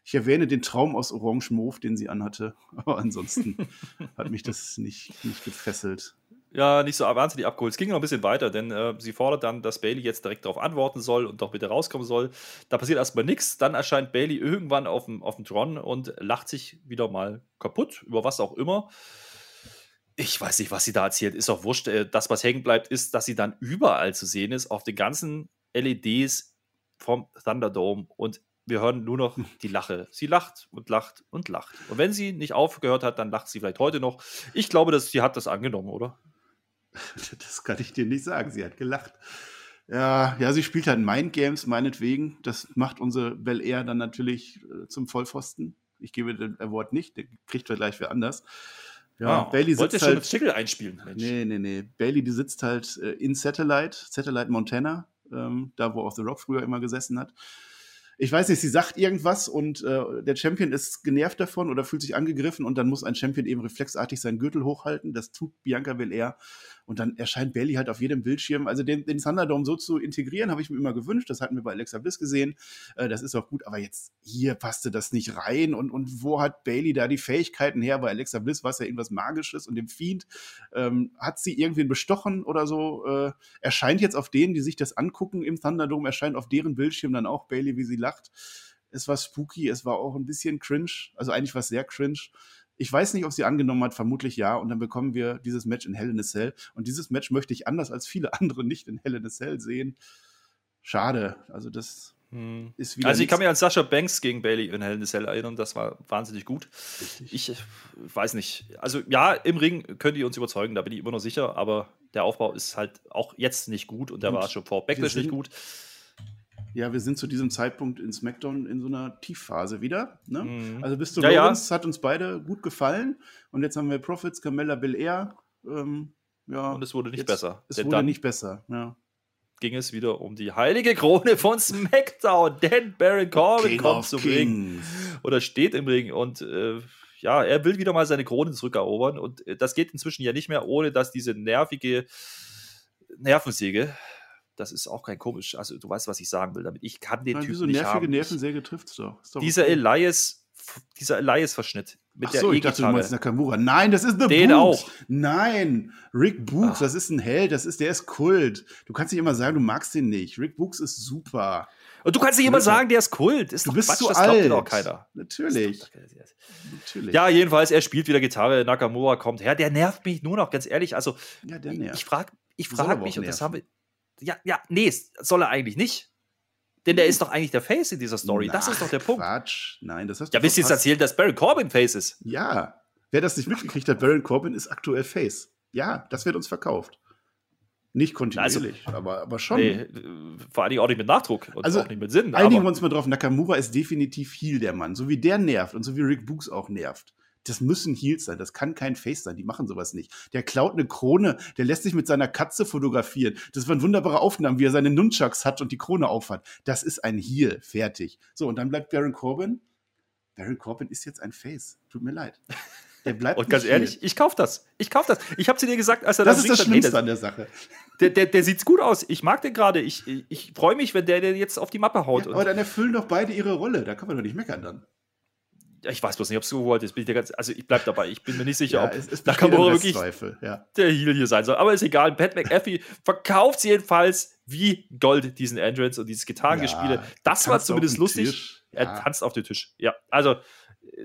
Ich erwähne den Traum aus Orange Mauve, den sie anhatte. Aber ansonsten hat mich das nicht, nicht gefesselt. Ja, nicht so wahnsinnig abgeholt. Es ging noch ein bisschen weiter, denn äh, sie fordert dann, dass Bailey jetzt direkt darauf antworten soll und doch bitte rauskommen soll. Da passiert erstmal nichts. Dann erscheint Bailey irgendwann auf dem, auf dem Tron und lacht sich wieder mal kaputt, über was auch immer. Ich weiß nicht, was sie da erzählt. Ist auch wurscht. Äh, Das, was hängen bleibt, ist, dass sie dann überall zu sehen ist, auf den ganzen LEDs vom Thunderdome. Und wir hören nur noch die Lache. Sie lacht und lacht und lacht. Und wenn sie nicht aufgehört hat, dann lacht sie vielleicht heute noch. Ich glaube, dass sie hat das angenommen, oder? Das kann ich dir nicht sagen. Sie hat gelacht. Ja, ja, sie spielt halt Mind Games, meinetwegen. Das macht unsere Bel Air dann natürlich äh, zum Vollpfosten. Ich gebe den Award nicht, den kriegt wir gleich wer anders. Ja, ah, Bailey sitzt schon halt, mit Schickel einspielen. Mensch. Nee, nee, nee. Bailey, die sitzt halt äh, in Satellite, Satellite Montana, ähm, da wo auch The Rock früher immer gesessen hat ich weiß nicht, sie sagt irgendwas und äh, der Champion ist genervt davon oder fühlt sich angegriffen und dann muss ein Champion eben reflexartig seinen Gürtel hochhalten. Das tut Bianca Belair und dann erscheint Bailey halt auf jedem Bildschirm. Also den, den Thunderdome so zu integrieren, habe ich mir immer gewünscht. Das hatten wir bei Alexa Bliss gesehen. Äh, das ist auch gut, aber jetzt hier passte das nicht rein. Und, und wo hat Bailey da die Fähigkeiten her? Bei Alexa Bliss war es ja irgendwas Magisches und dem Fiend. Ähm, hat sie irgendwen bestochen oder so? Äh, erscheint jetzt auf denen, die sich das angucken im Thunderdome, erscheint auf deren Bildschirm dann auch Bailey, wie sie lacht. Es war spooky, es war auch ein bisschen cringe. Also eigentlich war es sehr cringe. Ich weiß nicht, ob sie angenommen hat, vermutlich ja. Und dann bekommen wir dieses Match in Hell in a Cell. Und dieses Match möchte ich anders als viele andere nicht in Hell in a Cell sehen. Schade. Also das hm. ist wieder. Also ich kann mich an Sascha Banks gegen Bailey in Hell in a Cell erinnern. Das war wahnsinnig gut. Richtig. Ich weiß nicht. Also ja, im Ring könnt ihr uns überzeugen, da bin ich immer noch sicher. Aber der Aufbau ist halt auch jetzt nicht gut und der und war schon vor Backlash nicht gut. Ja, wir sind zu diesem Zeitpunkt in SmackDown in so einer Tiefphase wieder. Ne? Mhm. Also bis zu ja, Rollins ja. hat uns beide gut gefallen. Und jetzt haben wir Profits, Carmella Belair. Ähm, ja, und es wurde nicht jetzt, besser. Es wurde nicht besser, ja. Ging es wieder um die heilige Krone von SmackDown, denn Baron Corbin King kommt zum Ring oder steht im Ring und äh, ja, er will wieder mal seine Krone zurückerobern und äh, das geht inzwischen ja nicht mehr, ohne dass diese nervige Nervensäge das ist auch kein komisch. Also, du weißt, was ich sagen will damit. Ich kann den Nein, Typen so nicht nervige haben. Nervensäge trifft es doch. doch. Dieser okay. Elias, dieser Elias-Verschnitt mit Ach der so, ich dachte, du meinst Nakamura. Nein, das ist eine Den Books. auch. Nein, Rick Books, Ach. das ist ein Held, das ist, der ist Kult. Du kannst nicht immer sagen, du magst den nicht. Rick Books ist super. Und du kannst nicht immer sagen, der ist Kult. Ist du bist Quatsch, zu das alt. glaubt doch keiner. Natürlich. Natürlich. Ja, jedenfalls, er spielt wieder Gitarre, Nakamura kommt her. Der nervt mich nur noch, ganz ehrlich. Also, ja, der nervt. ich frage ich frag mich, und das haben wir, ja, ja, nee, soll er eigentlich nicht. Denn der ist doch eigentlich der Face in dieser Story. Na, das ist doch der Punkt. Quatsch. Nein, das hast du Ja, wisst ihr jetzt erzählt, dass Baron Corbin Face ist? Ja. Wer das nicht mitgekriegt hat, Baron Corbin ist aktuell Face. Ja, das wird uns verkauft. Nicht kontinuierlich, also, aber, aber schon. Nee, vor allem auch nicht mit Nachdruck und also, auch nicht mit Sinn. Einigen wir uns mal drauf, Nakamura ist definitiv Heal der Mann. So wie der nervt und so wie Rick Books auch nervt das müssen Heels sein, das kann kein Face sein, die machen sowas nicht. Der klaut eine Krone, der lässt sich mit seiner Katze fotografieren. Das waren wunderbare Aufnahmen, wie er seine Nunchucks hat und die Krone aufhat. Das ist ein Heel, fertig. So, und dann bleibt Baron Corbin. Baron Corbin ist jetzt ein Face. Tut mir leid. Der bleibt Und ganz ehrlich, ich kauf das. Ich kauf das. Ich habe zu dir gesagt, als er das ist das Schlimmste an der Sache. Der, der, der sieht's gut aus. Ich mag den gerade. Ich, ich, ich freue mich, wenn der, der jetzt auf die Mappe haut. Ja, aber dann erfüllen doch beide ihre Rolle. Da kann man doch nicht meckern dann ich weiß bloß nicht, ob es so gewollt ist. Ganz, also ich bleibe dabei. Ich bin mir nicht sicher, ja, ob es, es Nakamura wirklich ja. der Heal hier sein soll. Aber ist egal. Pat McAfee verkauft sie jedenfalls wie Gold diesen Entrance und dieses Gitarrengespiele. Ja, das war zumindest lustig. Er tanzt auf den Tisch. Ja, also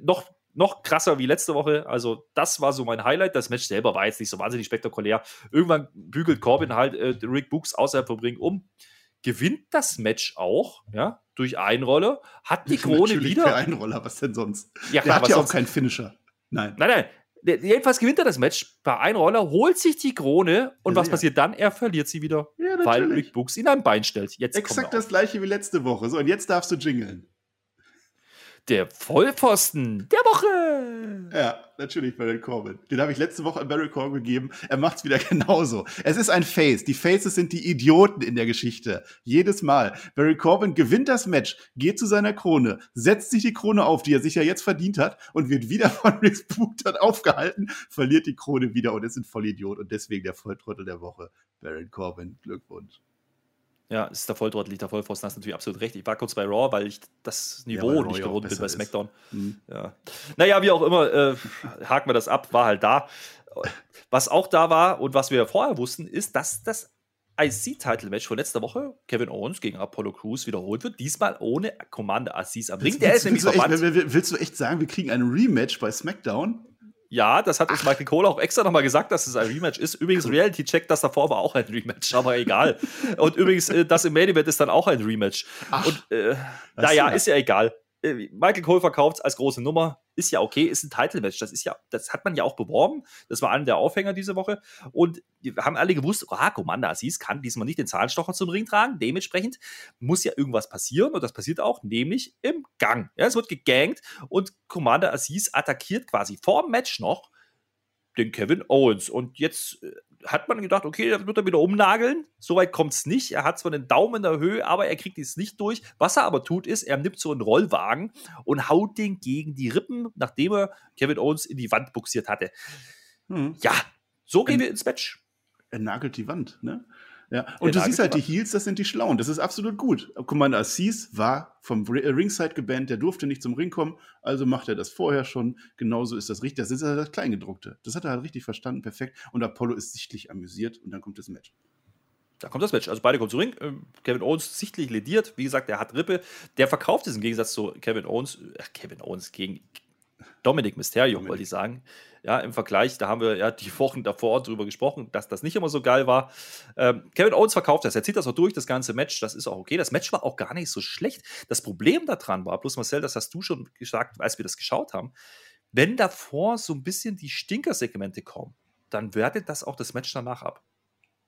noch noch krasser wie letzte Woche. Also, das war so mein Highlight. Das Match selber war jetzt nicht so wahnsinnig spektakulär. Irgendwann bügelt Corbin halt äh, Rick Books außerhalb vom Ring um gewinnt das Match auch, ja, durch Einroller, hat die Krone Natürlich wieder. Für Einroller, was denn sonst? Ja, klar, Der hat ja auch keinen Finisher. Nein. Nein, nein. Jedenfalls gewinnt er das Match bei Einroller, holt sich die Krone und ja, was ja. passiert dann? Er verliert sie wieder, ja, weil Rick Books ihn ein Bein stellt. Jetzt Exakt das gleiche wie letzte Woche. So, und jetzt darfst du jingeln. Der Vollpfosten der Woche. Ja, natürlich Barry Corbin. Den habe ich letzte Woche an Barry Corbin gegeben. Er macht es wieder genauso. Es ist ein Face. Die Faces sind die Idioten in der Geschichte. Jedes Mal. Barry Corbin gewinnt das Match, geht zu seiner Krone, setzt sich die Krone auf, die er sich ja jetzt verdient hat, und wird wieder von Rick Booktern aufgehalten, verliert die Krone wieder und ist ein Vollidiot und deswegen der Volltrottel der Woche. Barry Corbin, Glückwunsch. Ja, es ist der Volltrottel, der Vollpfosten, hast natürlich absolut recht. Ich war kurz bei Raw, weil ich das Niveau ja, nicht gewohnt bin bei SmackDown. Mhm. Ja. Naja, wie auch immer, äh, haken wir das ab, war halt da. Was auch da war und was wir vorher wussten, ist, dass das IC-Title-Match von letzter Woche, Kevin Owens gegen Apollo Crews, wiederholt wird. Diesmal ohne Commander Aziz am Ring. Der ist nämlich verbannt. Echt, willst du echt sagen, wir kriegen ein Rematch bei SmackDown? Ja, das hat uns Michael Cole auch extra nochmal gesagt, dass es ein Rematch ist. Übrigens, Reality Check, das davor war auch ein Rematch, aber egal. Und übrigens, äh, das im Main Event ist dann auch ein Rematch. Ach, und äh, naja, ist ja egal. Äh, Michael Cole verkauft es als große Nummer. Ist ja okay, ist ein Title-Match. Das ist ja, das hat man ja auch beworben. Das war einer der Aufhänger diese Woche. Und wir haben alle gewusst, ah, Commander Aziz kann diesmal nicht den Zahnstocher zum Ring tragen. Dementsprechend muss ja irgendwas passieren. Und das passiert auch, nämlich im Gang. Ja, es wird gegangt und Commander Aziz attackiert quasi vor dem Match noch den Kevin Owens. Und jetzt äh, hat man gedacht, okay, das wird er wieder umnageln. Soweit kommt es nicht. Er hat zwar den Daumen in der Höhe, aber er kriegt es nicht durch. Was er aber tut, ist, er nimmt so einen Rollwagen und haut den gegen die Rippen, nachdem er Kevin Owens in die Wand buxiert hatte. Hm. Ja, so gehen er, wir ins Match. Er nagelt die Wand, ne? Ja, und du siehst halt, die Heels, das sind die Schlauen. Das ist absolut gut. Commander Assis war vom äh, Ringside gebannt, der durfte nicht zum Ring kommen, also macht er das vorher schon. Genauso ist das richtig. Das ist halt das Kleingedruckte. Das hat er halt richtig verstanden, perfekt. Und Apollo ist sichtlich amüsiert und dann kommt das Match. Da kommt das Match. Also beide kommen zum Ring. Ähm, Kevin Owens sichtlich lediert. Wie gesagt, der hat Rippe. Der verkauft es im Gegensatz zu Kevin Owens. Äh, Kevin Owens gegen Dominic Mysterio, Dominic. wollte ich sagen. Ja, im Vergleich, da haben wir ja die Wochen davor drüber gesprochen, dass das nicht immer so geil war. Ähm, Kevin Owens verkauft das, er zieht das auch durch, das ganze Match, das ist auch okay. Das Match war auch gar nicht so schlecht. Das Problem daran war, bloß Marcel, das hast du schon gesagt, als wir das geschaut haben, wenn davor so ein bisschen die Stinkersegmente kommen, dann wertet das auch das Match danach ab.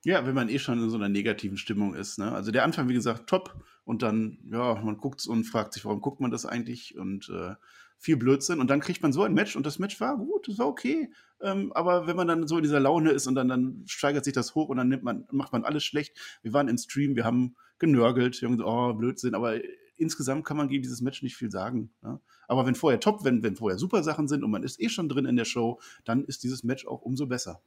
Ja, wenn man eh schon in so einer negativen Stimmung ist. Ne? Also der Anfang, wie gesagt, top. Und dann, ja, man guckt und fragt sich, warum guckt man das eigentlich? Und äh, viel Blödsinn. Und dann kriegt man so ein Match und das Match war gut, das war okay. Ähm, aber wenn man dann so in dieser Laune ist und dann, dann steigert sich das hoch und dann nimmt man, macht man alles schlecht. Wir waren im Stream, wir haben genörgelt, wir haben gesagt, oh, Blödsinn, aber insgesamt kann man gegen dieses Match nicht viel sagen. Ne? Aber wenn vorher top, wenn, wenn vorher super Sachen sind und man ist eh schon drin in der Show, dann ist dieses Match auch umso besser.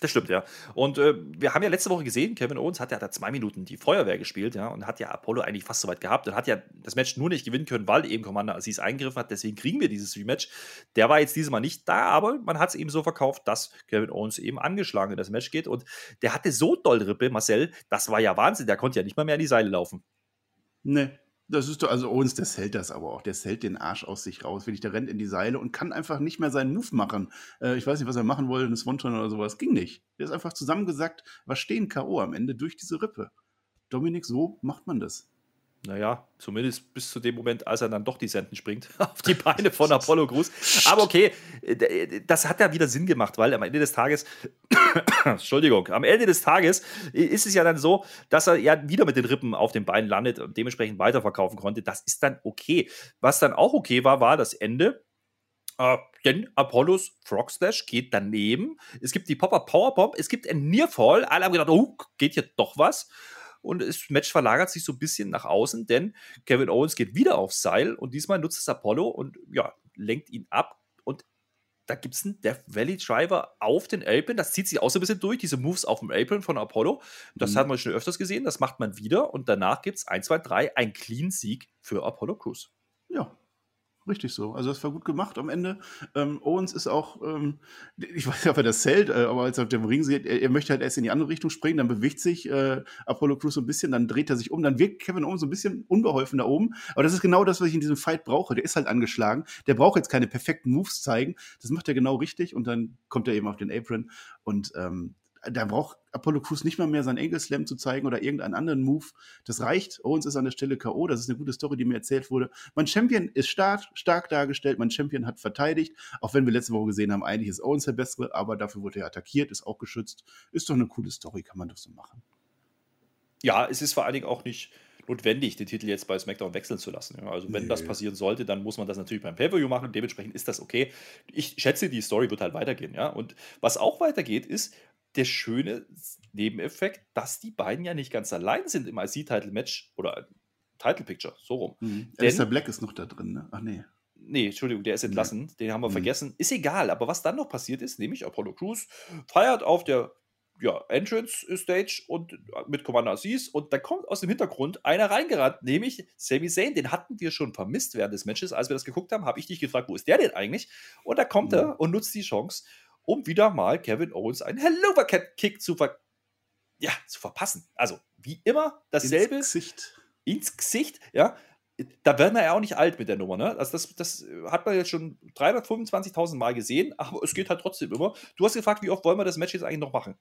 Das stimmt, ja. Und äh, wir haben ja letzte Woche gesehen, Kevin Owens hat ja da zwei Minuten die Feuerwehr gespielt, ja, und hat ja Apollo eigentlich fast so weit gehabt und hat ja das Match nur nicht gewinnen können, weil eben Commander Aziz eingegriffen hat. Deswegen kriegen wir dieses Rematch. Der war jetzt dieses Mal nicht da, aber man hat es eben so verkauft, dass Kevin Owens eben angeschlagen in das Match geht. Und der hatte so doll Rippe, Marcel, das war ja Wahnsinn. Der konnte ja nicht mal mehr an die Seile laufen. Nee, das ist doch, also Owens, der hält das aber auch. Der hält den Arsch aus sich raus. Wirklich, der rennt in die Seile und kann einfach nicht mehr seinen Move machen. Äh, ich weiß nicht, was er machen wollte, eine Swanton oder sowas. Ging nicht. Der ist einfach zusammengesackt, war stehen K.O. am Ende durch diese Rippe. Dominik, so macht man das naja, zumindest bis zu dem Moment, als er dann doch die Senden springt auf die Beine von Apollo Crews. Aber okay, das hat ja wieder Sinn gemacht, weil am Ende des Tages, Entschuldigung, am Ende des Tages ist es ja dann so, dass er ja wieder mit den Rippen auf den Beinen landet und dementsprechend weiterverkaufen konnte. Das ist dann okay. Was dann auch okay war, war das Ende. Uh, denn Apollos Frog Splash geht daneben. Es gibt die Popper Powerbomb, es gibt ein Nearfall. Alle haben gedacht, oh, geht hier doch was und das Match verlagert sich so ein bisschen nach außen, denn Kevin Owens geht wieder aufs Seil und diesmal nutzt es Apollo und ja, lenkt ihn ab und da gibt es einen Death Valley Driver auf den Apron. Das zieht sich auch so ein bisschen durch, diese Moves auf dem Apron von Apollo. Das mhm. hat man schon öfters gesehen, das macht man wieder und danach gibt es 1, 2, 3, ein Clean-Sieg für Apollo Crews. Ja, Richtig so. Also das war gut gemacht am Ende. Ähm, Owens ist auch, ähm, ich weiß nicht, ob er das zählt, äh, aber als er auf dem Ring sieht, er, er, möchte halt erst in die andere Richtung springen, dann bewegt sich äh, Apollo Crews so ein bisschen, dann dreht er sich um, dann wirkt Kevin Owens so ein bisschen unbeholfen da oben. Aber das ist genau das, was ich in diesem Fight brauche. Der ist halt angeschlagen. Der braucht jetzt keine perfekten Moves zeigen. Das macht er genau richtig und dann kommt er eben auf den Apron und ähm, da braucht Apollo Crews nicht mal mehr seinen Angle Slam zu zeigen oder irgendeinen anderen Move. Das reicht. Owens ist an der Stelle K.O. Das ist eine gute Story, die mir erzählt wurde. Mein Champion ist stark, stark dargestellt. Mein Champion hat verteidigt. Auch wenn wir letzte Woche gesehen haben, eigentlich ist Owens der Bessere, aber dafür wurde er attackiert, ist auch geschützt. Ist doch eine coole Story, kann man doch so machen. Ja, es ist vor allen Dingen auch nicht notwendig, den Titel jetzt bei SmackDown wechseln zu lassen. Also wenn nee. das passieren sollte, dann muss man das natürlich beim Pay-Per-View machen. Dementsprechend ist das okay. Ich schätze, die Story wird halt weitergehen. Ja? Und was auch weitergeht, ist, der schöne Nebeneffekt, dass die beiden ja nicht ganz allein sind im IC-Title-Match oder Title Picture, so rum. Mhm. Alistair Black ist noch da drin, ne? Ach nee. Nee, Entschuldigung, der ist entlassen. Nee. Den haben wir mhm. vergessen. Ist egal, aber was dann noch passiert ist, nämlich Apollo Crews feiert auf der ja, Entrance Stage und äh, mit Commander Aziz und da kommt aus dem Hintergrund einer reingerannt, nämlich Sami Zayn. Den hatten wir schon vermisst während des Matches. Als wir das geguckt haben, habe ich dich gefragt, wo ist der denn eigentlich? Und da kommt mhm. er und nutzt die Chance um wieder mal Kevin Owens einen Hellover-Kick zu, ver ja, zu verpassen. Also, wie immer, dasselbe. Ins Gesicht. Ins Gesicht, ja. Da werden wir ja auch nicht alt mit der Nummer, ne? Also das, das hat man jetzt schon 325.000 Mal gesehen, aber es geht halt trotzdem immer. Du hast gefragt, wie oft wollen wir das Match jetzt eigentlich noch machen?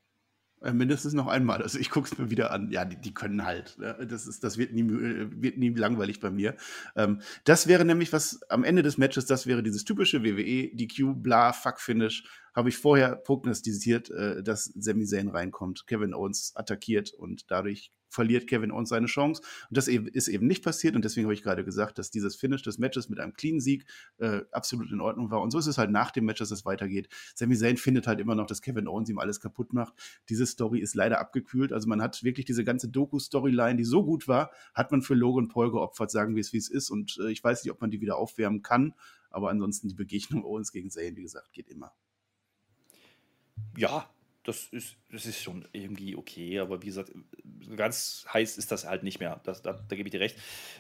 Äh, mindestens noch einmal. Also ich gucke es mir wieder an. Ja, die, die können halt. Ne? Das, ist, das wird nie, äh, wird nie langweilig bei mir. Ähm, das wäre nämlich was am Ende des Matches, das wäre dieses typische WWE, DQ, bla, Fuck Finish. Habe ich vorher prognostiziert, äh, dass Sami Zayn reinkommt, Kevin Owens attackiert und dadurch verliert Kevin Owens seine Chance. Und das ist eben nicht passiert. Und deswegen habe ich gerade gesagt, dass dieses Finish des Matches mit einem Clean-Sieg äh, absolut in Ordnung war. Und so ist es halt nach dem Match, dass es weitergeht. Sami Zayn findet halt immer noch, dass Kevin Owens ihm alles kaputt macht. Diese Story ist leider abgekühlt. Also man hat wirklich diese ganze Doku-Storyline, die so gut war, hat man für Logan Paul geopfert, sagen wir es, wie es ist. Und äh, ich weiß nicht, ob man die wieder aufwärmen kann. Aber ansonsten die Begegnung Owens gegen Zayn, wie gesagt, geht immer. Ja, das ist, das ist schon irgendwie okay, aber wie gesagt, ganz heiß ist das halt nicht mehr. Das, da, da gebe ich dir recht.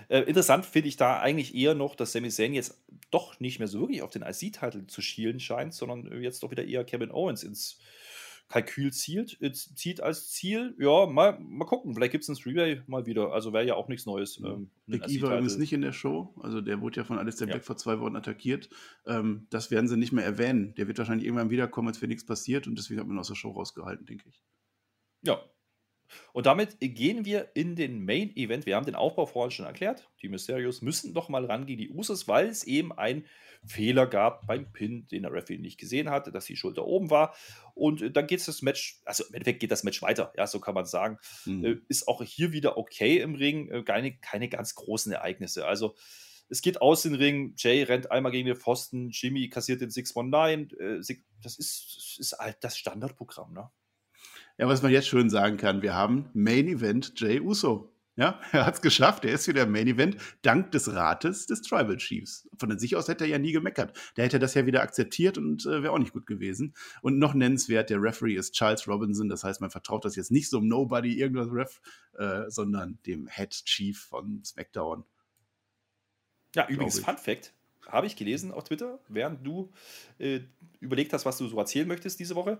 Äh, interessant finde ich da eigentlich eher noch, dass Sami Zayn jetzt doch nicht mehr so wirklich auf den IC-Titel zu schielen scheint, sondern jetzt doch wieder eher Kevin Owens ins Kalkül zielt, äh, zieht als Ziel. Ja, mal, mal gucken, vielleicht gibt es ein Three-Way mal wieder. Also wäre ja auch nichts Neues. Ähm, Big E war übrigens nicht in der Show. Also der wurde ja von Alistair Black ja. vor zwei Wochen attackiert. Ähm, das werden sie nicht mehr erwähnen. Der wird wahrscheinlich irgendwann wiederkommen, als wäre nichts passiert. Und deswegen hat man aus der Show rausgehalten, denke ich. Ja, und damit gehen wir in den Main Event. Wir haben den Aufbau vorhin schon erklärt. Die Mysterios müssen noch mal ran gegen die Usos, weil es eben einen Fehler gab beim Pin, den der Referee nicht gesehen hatte, dass die Schulter oben war. Und äh, dann geht das Match, also im Endeffekt geht das Match weiter, ja, so kann man sagen. Mhm. Ist auch hier wieder okay im Ring, äh, keine, keine ganz großen Ereignisse. Also es geht aus den Ring, Jay rennt einmal gegen den Pfosten, Jimmy kassiert den 619. Das ist, das ist halt das Standardprogramm, ne? Ja, was man jetzt schön sagen kann, wir haben Main Event Jay Uso. Ja, er hat es geschafft. Er ist wieder im Main Event dank des Rates des Tribal Chiefs. Von sich aus hätte er ja nie gemeckert. Der hätte das ja wieder akzeptiert und äh, wäre auch nicht gut gewesen. Und noch nennenswert, der Referee ist Charles Robinson. Das heißt, man vertraut das jetzt nicht so einem Nobody, irgendwas Ref, äh, sondern dem Head Chief von SmackDown. Ja, übrigens, Fun Fact: habe ich gelesen auf Twitter, während du äh, überlegt hast, was du so erzählen möchtest diese Woche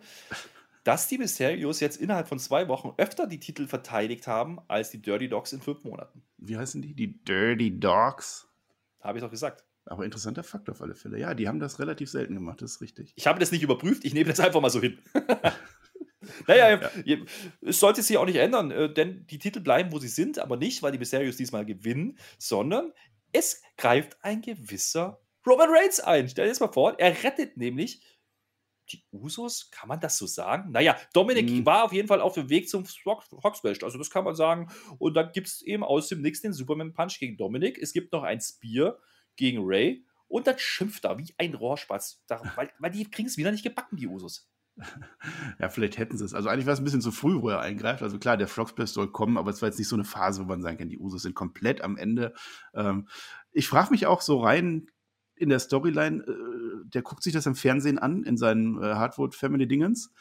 dass die Mysterios jetzt innerhalb von zwei Wochen öfter die Titel verteidigt haben als die Dirty Dogs in fünf Monaten. Wie heißen die? Die Dirty Dogs? Habe ich doch gesagt. Aber interessanter Fakt auf alle Fälle. Ja, die haben das relativ selten gemacht, das ist richtig. Ich habe das nicht überprüft, ich nehme das einfach mal so hin. naja, ja. es sollte sich auch nicht ändern, äh, denn die Titel bleiben, wo sie sind, aber nicht, weil die Mysterios diesmal gewinnen, sondern es greift ein gewisser Roman Reigns ein. Stell dir das mal vor, er rettet nämlich die Usos, kann man das so sagen? Naja, Dominik mhm. war auf jeden Fall auf dem Weg zum Foxbash, also das kann man sagen. Und dann gibt es eben aus dem Nix den Superman Punch gegen Dominik. Es gibt noch ein Spear gegen Ray und dann schimpft er wie ein Rohrspatz, weil, weil die kriegen es wieder nicht gebacken, die Usos. Ja, vielleicht hätten sie es. Also eigentlich war es ein bisschen zu früh, wo er eingreift. Also klar, der Frogsplash soll kommen, aber es war jetzt nicht so eine Phase, wo man sagen kann, die Usos sind komplett am Ende. Ähm, ich frage mich auch so rein, in der Storyline, äh, der guckt sich das im Fernsehen an, in seinen äh, Hardwood Family Dingens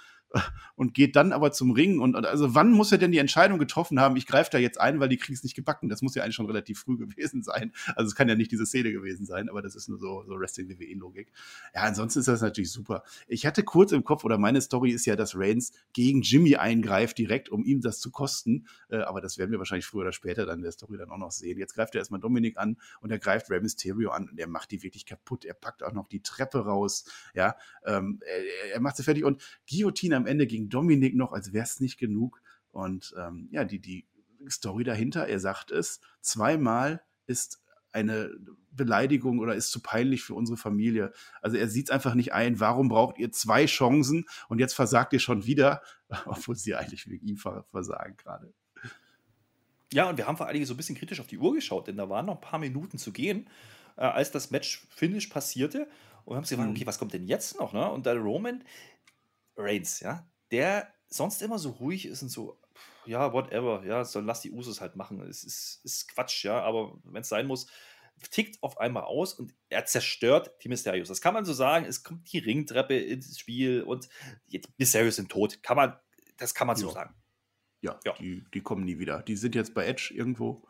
und geht dann aber zum Ring. Und also wann muss er denn die Entscheidung getroffen haben, ich greife da jetzt ein, weil die kriegen es nicht gebacken? Das muss ja eigentlich schon relativ früh gewesen sein. Also es kann ja nicht diese Szene gewesen sein, aber das ist nur so, so Wrestling-WWE-Logik. Ja, ansonsten ist das natürlich super. Ich hatte kurz im Kopf, oder meine Story ist ja, dass Reigns gegen Jimmy eingreift, direkt, um ihm das zu kosten. Äh, aber das werden wir wahrscheinlich früher oder später dann in der Story dann auch noch sehen. Jetzt greift er erstmal Dominik an und er greift Rey Mysterio an und er macht die wirklich kaputt. Er packt auch noch die Treppe raus. Ja, ähm, er, er macht sie fertig und Guillotine am am Ende gegen Dominik noch, als wäre es nicht genug. Und ähm, ja, die, die Story dahinter, er sagt es, zweimal ist eine Beleidigung oder ist zu peinlich für unsere Familie. Also er sieht es einfach nicht ein. Warum braucht ihr zwei Chancen und jetzt versagt ihr schon wieder, obwohl sie eigentlich wegen ihm versagen gerade. Ja, und wir haben vor allen Dingen so ein bisschen kritisch auf die Uhr geschaut, denn da waren noch ein paar Minuten zu gehen, äh, als das Match-Finish passierte. Und haben sie gefragt, mhm. okay, was kommt denn jetzt noch? Ne? Und der Roman, Reigns, ja, der sonst immer so ruhig ist und so, ja, whatever, ja, so lass die Usos halt machen. Es ist, ist Quatsch, ja, aber wenn es sein muss, tickt auf einmal aus und er zerstört die Mysterios. Das kann man so sagen. Es kommt die Ringtreppe ins Spiel und die Mysterios sind tot. Kann man, das kann man so sagen. Ja, ja. Die, die, kommen nie wieder. Die sind jetzt bei Edge irgendwo.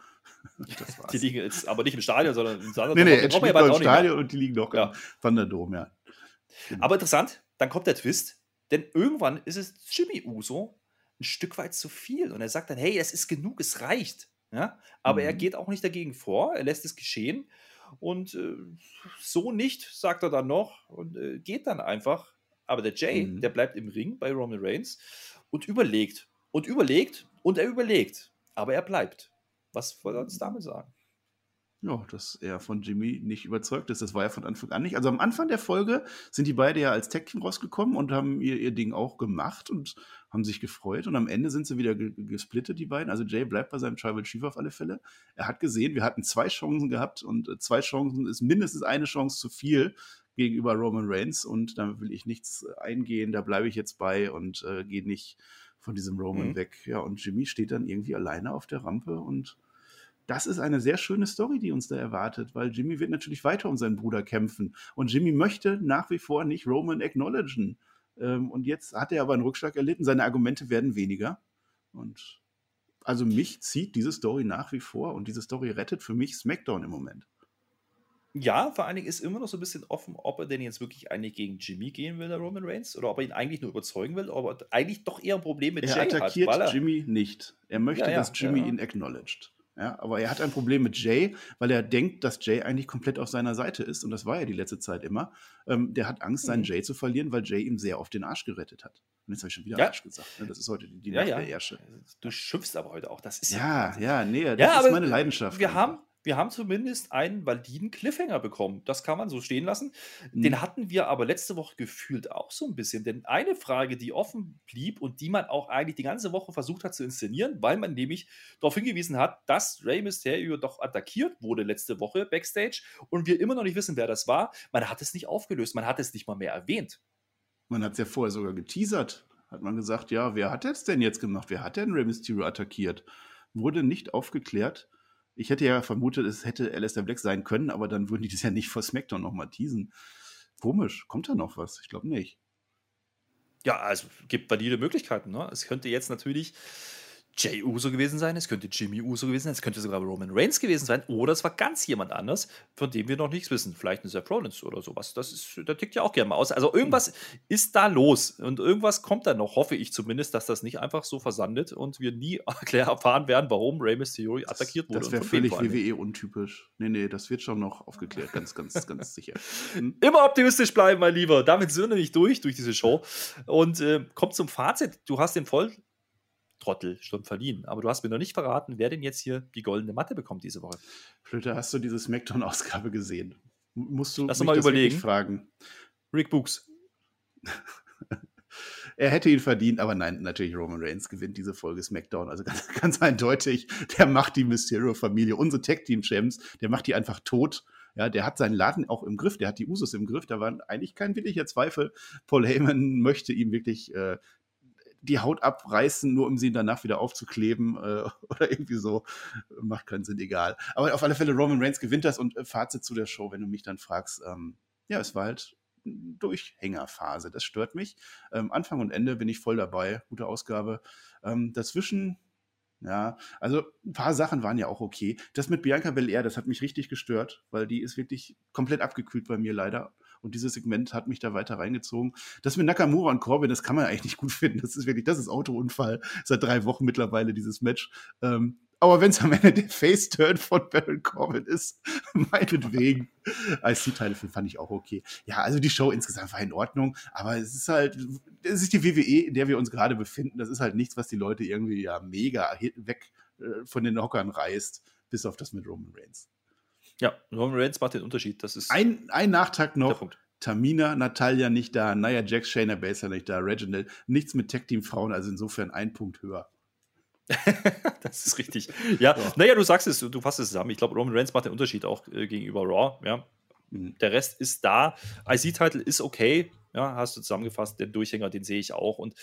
die liegen jetzt aber nicht im Stadion, sondern im Thunderdome. Nee, nee, Edge liegt im Stadion und die liegen doch ja. im Thunderdome, ja. Aber interessant, dann kommt der Twist. Denn irgendwann ist es Jimmy Uso ein Stück weit zu viel. Und er sagt dann, hey, es ist genug, es reicht. Ja? Aber mhm. er geht auch nicht dagegen vor, er lässt es geschehen. Und äh, so nicht, sagt er dann noch und äh, geht dann einfach. Aber der Jay, mhm. der bleibt im Ring bei Roman Reigns und überlegt, und überlegt und er überlegt, aber er bleibt. Was wollen wir uns damit sagen? Ja, dass er von Jimmy nicht überzeugt ist. Das war ja von Anfang an nicht. Also am Anfang der Folge sind die beide ja als Tech-Team rausgekommen und haben ihr, ihr Ding auch gemacht und haben sich gefreut. Und am Ende sind sie wieder gesplittet, die beiden. Also Jay bleibt bei seinem Tribal Chief auf alle Fälle. Er hat gesehen, wir hatten zwei Chancen gehabt und äh, zwei Chancen ist mindestens eine Chance zu viel gegenüber Roman Reigns. Und da will ich nichts eingehen. Da bleibe ich jetzt bei und äh, gehe nicht von diesem Roman mhm. weg. Ja, und Jimmy steht dann irgendwie alleine auf der Rampe und das ist eine sehr schöne Story, die uns da erwartet, weil Jimmy wird natürlich weiter um seinen Bruder kämpfen. Und Jimmy möchte nach wie vor nicht Roman acknowledgen. Ähm, und jetzt hat er aber einen Rückschlag erlitten. Seine Argumente werden weniger. Und also mich zieht diese Story nach wie vor und diese Story rettet für mich SmackDown im Moment. Ja, vor allen Dingen ist immer noch so ein bisschen offen, ob er denn jetzt wirklich eigentlich gegen Jimmy gehen will, der Roman Reigns, oder ob er ihn eigentlich nur überzeugen will, aber eigentlich doch eher ein Problem mit er Jay attackiert hat. Er attackiert Jimmy nicht. Er möchte, ja, ja, dass Jimmy ja. ihn acknowledged. Ja, aber er hat ein Problem mit Jay, weil er denkt, dass Jay eigentlich komplett auf seiner Seite ist. Und das war ja die letzte Zeit immer. Ähm, der hat Angst, seinen mhm. Jay zu verlieren, weil Jay ihm sehr auf den Arsch gerettet hat. Und jetzt habe ich schon wieder ja. Arsch gesagt. Ne? Das ist heute die, die ja, Nacht ja. der Ärsche. Du schimpfst aber heute auch. Das ist ja, ja, nee, das ja, ist meine Leidenschaft. Wir haben, wir haben zumindest einen validen Cliffhanger bekommen. Das kann man so stehen lassen. Mhm. Den hatten wir aber letzte Woche gefühlt auch so ein bisschen. Denn eine Frage, die offen blieb und die man auch eigentlich die ganze Woche versucht hat zu inszenieren, weil man nämlich darauf hingewiesen hat, dass Rey Mysterio doch attackiert wurde letzte Woche backstage und wir immer noch nicht wissen, wer das war. Man hat es nicht aufgelöst, man hat es nicht mal mehr erwähnt. Man hat es ja vorher sogar geteasert. Hat man gesagt, ja, wer hat es denn jetzt gemacht? Wer hat denn Rey Mysterio attackiert? Wurde nicht aufgeklärt. Ich hätte ja vermutet, es hätte Alistair Black sein können, aber dann würden die das ja nicht vor SmackDown nochmal teasen. Komisch. Kommt da noch was? Ich glaube nicht. Ja, also gibt valide Möglichkeiten. Ne? Es könnte jetzt natürlich Jay Uso gewesen sein, es könnte Jimmy Uso gewesen sein, es könnte sogar Roman Reigns gewesen sein oder es war ganz jemand anders, von dem wir noch nichts wissen. Vielleicht ein Seth Rollins oder sowas. Das ist, der tickt ja auch gerne mal aus. Also irgendwas ist da los und irgendwas kommt da noch, hoffe ich zumindest, dass das nicht einfach so versandet und wir nie erfahren werden, warum Rey Mysterio attackiert wurde. Das wäre völlig WWE untypisch. Nee, nee, das wird schon noch aufgeklärt, ganz, ganz, ganz sicher. Hm? Immer optimistisch bleiben, mein Lieber. Damit sind wir nicht durch, durch diese Show. Und äh, kommt zum Fazit. Du hast den voll Trottel schon verliehen. Aber du hast mir noch nicht verraten, wer denn jetzt hier die goldene Matte bekommt diese Woche. Flöte, hast du diese Smackdown-Ausgabe gesehen? Musst du Lass mich mal überlegen. fragen. Rick Books. er hätte ihn verdient, aber nein, natürlich Roman Reigns gewinnt diese Folge SmackDown. Also ganz, ganz eindeutig, der macht die Mysterio-Familie, unsere Tag-Team-Champs, der macht die einfach tot. Ja, der hat seinen Laden auch im Griff, der hat die Usos im Griff, da war eigentlich kein wirklicher Zweifel. Paul Heyman möchte ihm wirklich äh, die Haut abreißen, nur um sie danach wieder aufzukleben äh, oder irgendwie so. Macht keinen Sinn, egal. Aber auf alle Fälle, Roman Reigns gewinnt das und äh, Fazit zu der Show, wenn du mich dann fragst, ähm, ja, es war halt Durchhängerphase. Das stört mich. Ähm, Anfang und Ende bin ich voll dabei. Gute Ausgabe. Ähm, dazwischen, ja, also ein paar Sachen waren ja auch okay. Das mit Bianca Belair, das hat mich richtig gestört, weil die ist wirklich komplett abgekühlt bei mir leider. Und dieses Segment hat mich da weiter reingezogen. Das mit Nakamura und Corbin, das kann man eigentlich nicht gut finden. Das ist wirklich, das ist Autounfall. Seit drei Wochen mittlerweile dieses Match. Ähm, aber wenn es am Ende der Face-Turn von Baron Corbin ist, meinetwegen. IC-Teile fand ich auch okay. Ja, also die Show insgesamt war in Ordnung, aber es ist halt, es ist die WWE, in der wir uns gerade befinden. Das ist halt nichts, was die Leute irgendwie ja mega weg äh, von den Hockern reißt, bis auf das mit Roman Reigns. Ja, Roman Reigns macht den Unterschied. Das ist ein, ein Nachtag noch. Tamina, Natalia nicht da, Naya Jax, Shayna Baszler nicht da, Reginald, nichts mit Tech Team Frauen, also insofern ein Punkt höher. das ist richtig. Ja, ja, naja, du sagst es, du fasst es zusammen. Ich glaube, Roman Reigns macht den Unterschied auch äh, gegenüber Raw. Ja. Mhm. Der Rest ist da. IC-Title ist okay. Ja, hast du zusammengefasst. Den Durchhänger, den sehe ich auch. Und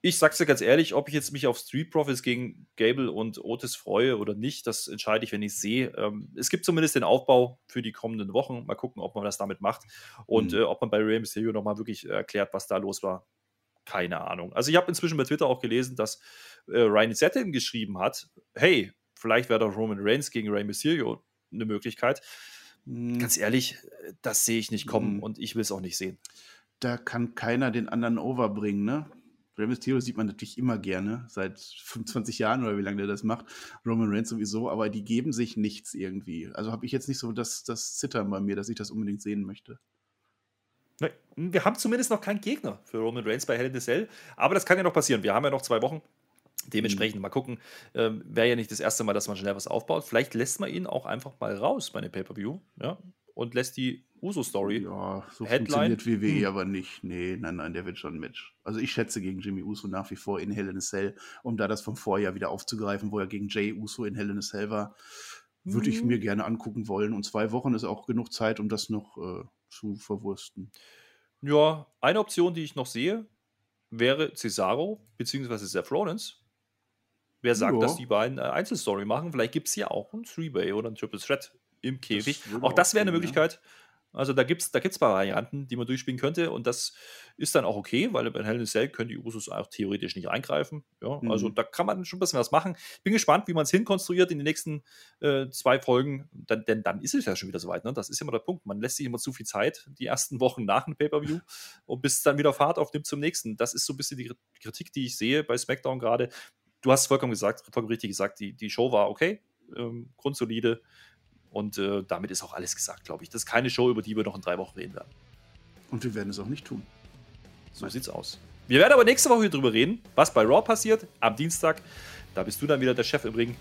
ich sag's dir ganz ehrlich, ob ich jetzt mich auf Street Profits gegen Gable und Otis freue oder nicht, das entscheide ich, wenn ich sehe. Ähm, es gibt zumindest den Aufbau für die kommenden Wochen. Mal gucken, ob man das damit macht und mhm. äh, ob man bei Rey Mysterio nochmal wirklich erklärt, was da los war. Keine Ahnung. Also ich habe inzwischen bei Twitter auch gelesen, dass äh, Ryan Zettin geschrieben hat, hey, vielleicht wäre doch Roman Reigns gegen Rey Mysterio eine Möglichkeit. Mhm. Ganz ehrlich, das sehe ich nicht kommen mhm. und ich will es auch nicht sehen. Da kann keiner den anderen overbringen, ne? Rey Mysterio sieht man natürlich immer gerne, seit 25 Jahren oder wie lange der das macht. Roman Reigns sowieso, aber die geben sich nichts irgendwie. Also habe ich jetzt nicht so das, das Zittern bei mir, dass ich das unbedingt sehen möchte. Wir haben zumindest noch keinen Gegner für Roman Reigns bei Hell in the Cell, aber das kann ja noch passieren. Wir haben ja noch zwei Wochen. Dementsprechend mal gucken. Ähm, Wäre ja nicht das erste Mal, dass man schnell was aufbaut. Vielleicht lässt man ihn auch einfach mal raus bei einem Pay-Per-View ja? und lässt die Uso-Story. Ja, so Headline. funktioniert WWE hm. aber nicht. Nee, nein, nein, der wird schon ein Match. Also ich schätze gegen Jimmy Uso nach wie vor in Hell in a Cell, um da das vom Vorjahr wieder aufzugreifen, wo er gegen Jay Uso in Hell in a Cell war. Würde ich hm. mir gerne angucken wollen. Und zwei Wochen ist auch genug Zeit, um das noch äh, zu verwursten. Ja, eine Option, die ich noch sehe, wäre Cesaro bzw. Seth Rollins. Wer sagt, ja. dass die beiden äh, Einzelstory machen? Vielleicht gibt es ja auch ein Three-Way oder ein Triple Threat im Käfig. Das auch das wäre eine Möglichkeit. Ja. Also da gibt es da gibt's Varianten, die man durchspielen könnte und das ist dann auch okay, weil bei Hell in Cell können die Usos auch theoretisch nicht eingreifen. Ja, also mhm. Also da kann man schon ein bisschen was machen. Bin gespannt, wie man es hinkonstruiert in den nächsten äh, zwei Folgen, dann, denn dann ist es ja schon wieder soweit. Ne? Das ist immer der Punkt. Man lässt sich immer zu viel Zeit, die ersten Wochen nach dem Pay-Per-View und bis dann wieder Fahrt aufnimmt zum nächsten. Das ist so ein bisschen die Kritik, die ich sehe bei SmackDown gerade. Du hast vollkommen gesagt, vollkommen richtig gesagt, die, die Show war okay, ähm, grundsolide und äh, damit ist auch alles gesagt, glaube ich. Das ist keine Show, über die wir noch in drei Wochen reden werden. Und wir werden es auch nicht tun. So Nein. sieht's aus. Wir werden aber nächste Woche drüber reden, was bei Raw passiert, am Dienstag. Da bist du dann wieder der Chef im Ring.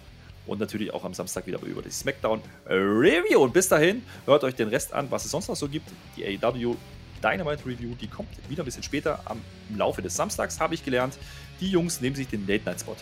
Und natürlich auch am Samstag wieder über die SmackDown Review. Und bis dahin, hört euch den Rest an, was es sonst noch so gibt. Die AEW Dynamite Review, die kommt wieder ein bisschen später. Am Laufe des Samstags habe ich gelernt, die Jungs nehmen sich den Late Night Spot.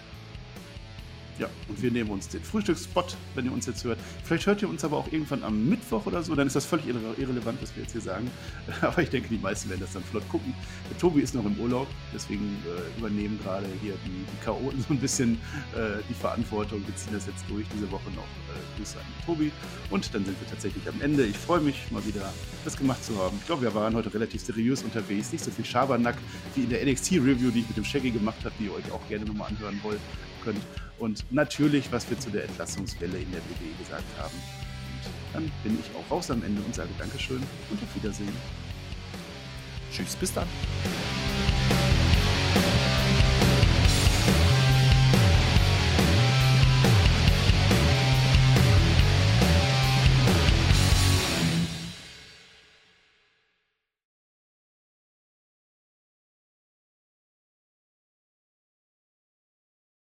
Ja, und wir nehmen uns den Frühstücksspot, wenn ihr uns jetzt hört. Vielleicht hört ihr uns aber auch irgendwann am Mittwoch oder so, dann ist das völlig irre irrelevant, was wir jetzt hier sagen. Aber ich denke, die meisten werden das dann flott gucken. Der Tobi ist noch im Urlaub, deswegen äh, übernehmen gerade hier die, die Chaoten so ein bisschen äh, die Verantwortung. Wir ziehen das jetzt durch diese Woche noch. Äh, Grüße an Tobi. Und dann sind wir tatsächlich am Ende. Ich freue mich, mal wieder das gemacht zu haben. Ich glaube, wir waren heute relativ seriös unterwegs. Nicht so viel Schabernack wie in der NXT-Review, die ich mit dem Shaggy gemacht habe, die ihr euch auch gerne nochmal anhören wollt könnt. Und natürlich, was wir zu der Entlassungswelle in der WWE gesagt haben. Und dann bin ich auch raus am Ende und sage Dankeschön und auf Wiedersehen. Tschüss, bis dann.